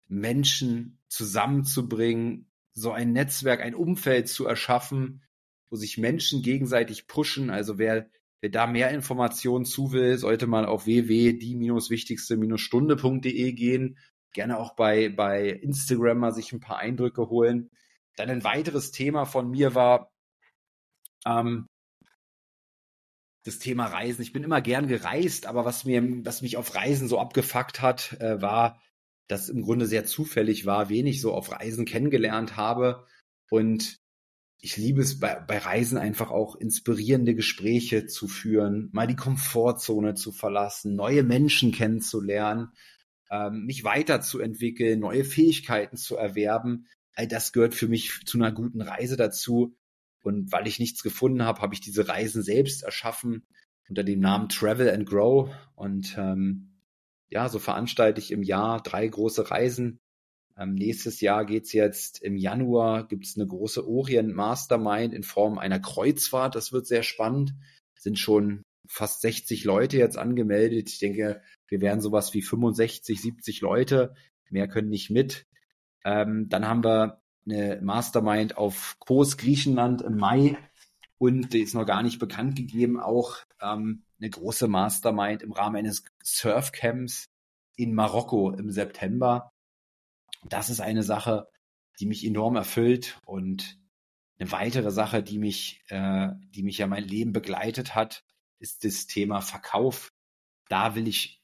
Menschen zusammenzubringen, so ein Netzwerk, ein Umfeld zu erschaffen, wo sich Menschen gegenseitig pushen. Also wer, wer da mehr Informationen zu will, sollte mal auf www.die-wichtigste-stunde.de gehen. Gerne auch bei, bei Instagram mal sich ein paar Eindrücke holen. Dann ein weiteres Thema von mir war ähm, das Thema Reisen. Ich bin immer gern gereist, aber was mir, was mich auf Reisen so abgefuckt hat, äh, war, dass im Grunde sehr zufällig war, wen ich so auf Reisen kennengelernt habe. Und ich liebe es bei, bei Reisen einfach auch inspirierende Gespräche zu führen, mal die Komfortzone zu verlassen, neue Menschen kennenzulernen, ähm, mich weiterzuentwickeln, neue Fähigkeiten zu erwerben. All das gehört für mich zu einer guten Reise dazu. Und weil ich nichts gefunden habe, habe ich diese Reisen selbst erschaffen unter dem Namen Travel and Grow. Und ähm, ja, so veranstalte ich im Jahr drei große Reisen. Ähm, nächstes Jahr geht's jetzt im Januar, gibt's eine große Orient Mastermind in Form einer Kreuzfahrt. Das wird sehr spannend. Sind schon fast 60 Leute jetzt angemeldet. Ich denke, wir werden sowas wie 65, 70 Leute. Mehr können nicht mit. Ähm, dann haben wir eine Mastermind auf Kurs Griechenland im Mai und die ist noch gar nicht bekannt gegeben, auch ähm, eine große Mastermind im Rahmen eines Surfcamps in Marokko im September. Das ist eine Sache, die mich enorm erfüllt und eine weitere Sache, die mich, äh, die mich ja mein Leben begleitet hat, ist das Thema Verkauf. Da will ich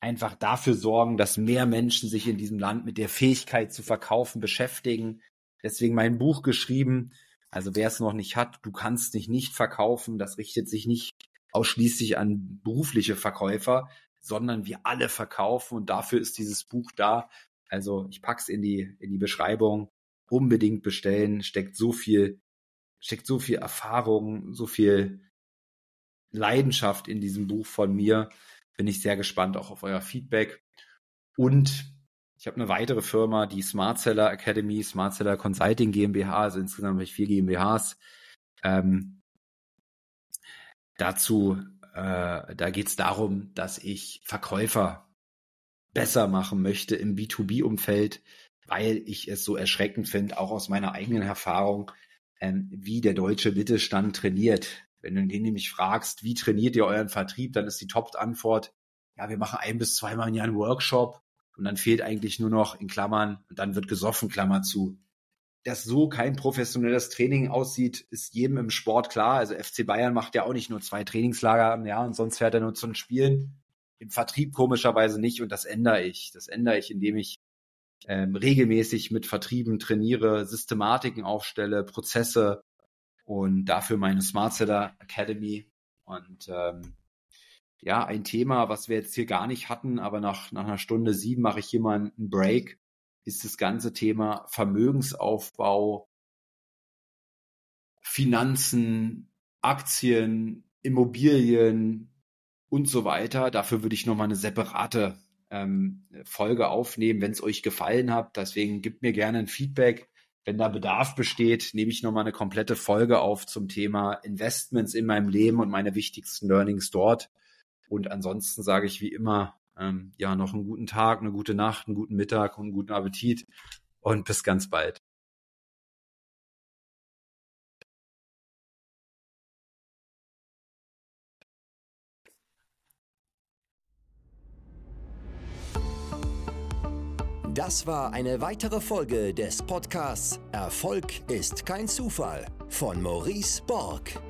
einfach dafür sorgen, dass mehr Menschen sich in diesem Land mit der Fähigkeit zu verkaufen beschäftigen. Deswegen mein Buch geschrieben. Also wer es noch nicht hat, du kannst dich nicht verkaufen. Das richtet sich nicht ausschließlich an berufliche Verkäufer, sondern wir alle verkaufen und dafür ist dieses Buch da. Also ich pack's in die in die Beschreibung. Unbedingt bestellen. Steckt so viel steckt so viel Erfahrung, so viel Leidenschaft in diesem Buch von mir bin ich sehr gespannt auch auf euer Feedback. Und ich habe eine weitere Firma, die Smart Seller Academy, Smart Seller Consulting GmbH, also insgesamt habe ich vier GmbHs. Ähm, dazu, äh, da geht es darum, dass ich Verkäufer besser machen möchte im B2B-Umfeld, weil ich es so erschreckend finde, auch aus meiner eigenen Erfahrung, ähm, wie der deutsche Mittelstand trainiert. Wenn du den nämlich fragst, wie trainiert ihr euren Vertrieb, dann ist die Top-Antwort, ja, wir machen ein bis zweimal im Jahr einen Workshop und dann fehlt eigentlich nur noch in Klammern und dann wird gesoffen, Klammer zu. Dass so kein professionelles Training aussieht, ist jedem im Sport klar. Also FC Bayern macht ja auch nicht nur zwei Trainingslager im Jahr und sonst fährt er nur zu den Spielen. Im Vertrieb komischerweise nicht und das ändere ich. Das ändere ich, indem ich ähm, regelmäßig mit Vertrieben trainiere, Systematiken aufstelle, Prozesse, und dafür meine Smart Seller Academy. Und ähm, ja, ein Thema, was wir jetzt hier gar nicht hatten, aber nach, nach einer Stunde sieben mache ich hier mal einen Break, ist das ganze Thema Vermögensaufbau, Finanzen, Aktien, Immobilien und so weiter. Dafür würde ich nochmal eine separate ähm, Folge aufnehmen, wenn es euch gefallen hat. Deswegen gebt mir gerne ein Feedback wenn da Bedarf besteht, nehme ich nochmal eine komplette Folge auf zum Thema Investments in meinem Leben und meine wichtigsten Learnings dort. Und ansonsten sage ich wie immer, ähm, ja, noch einen guten Tag, eine gute Nacht, einen guten Mittag und einen guten Appetit und bis ganz bald. Das war eine weitere Folge des Podcasts Erfolg ist kein Zufall von Maurice Borg.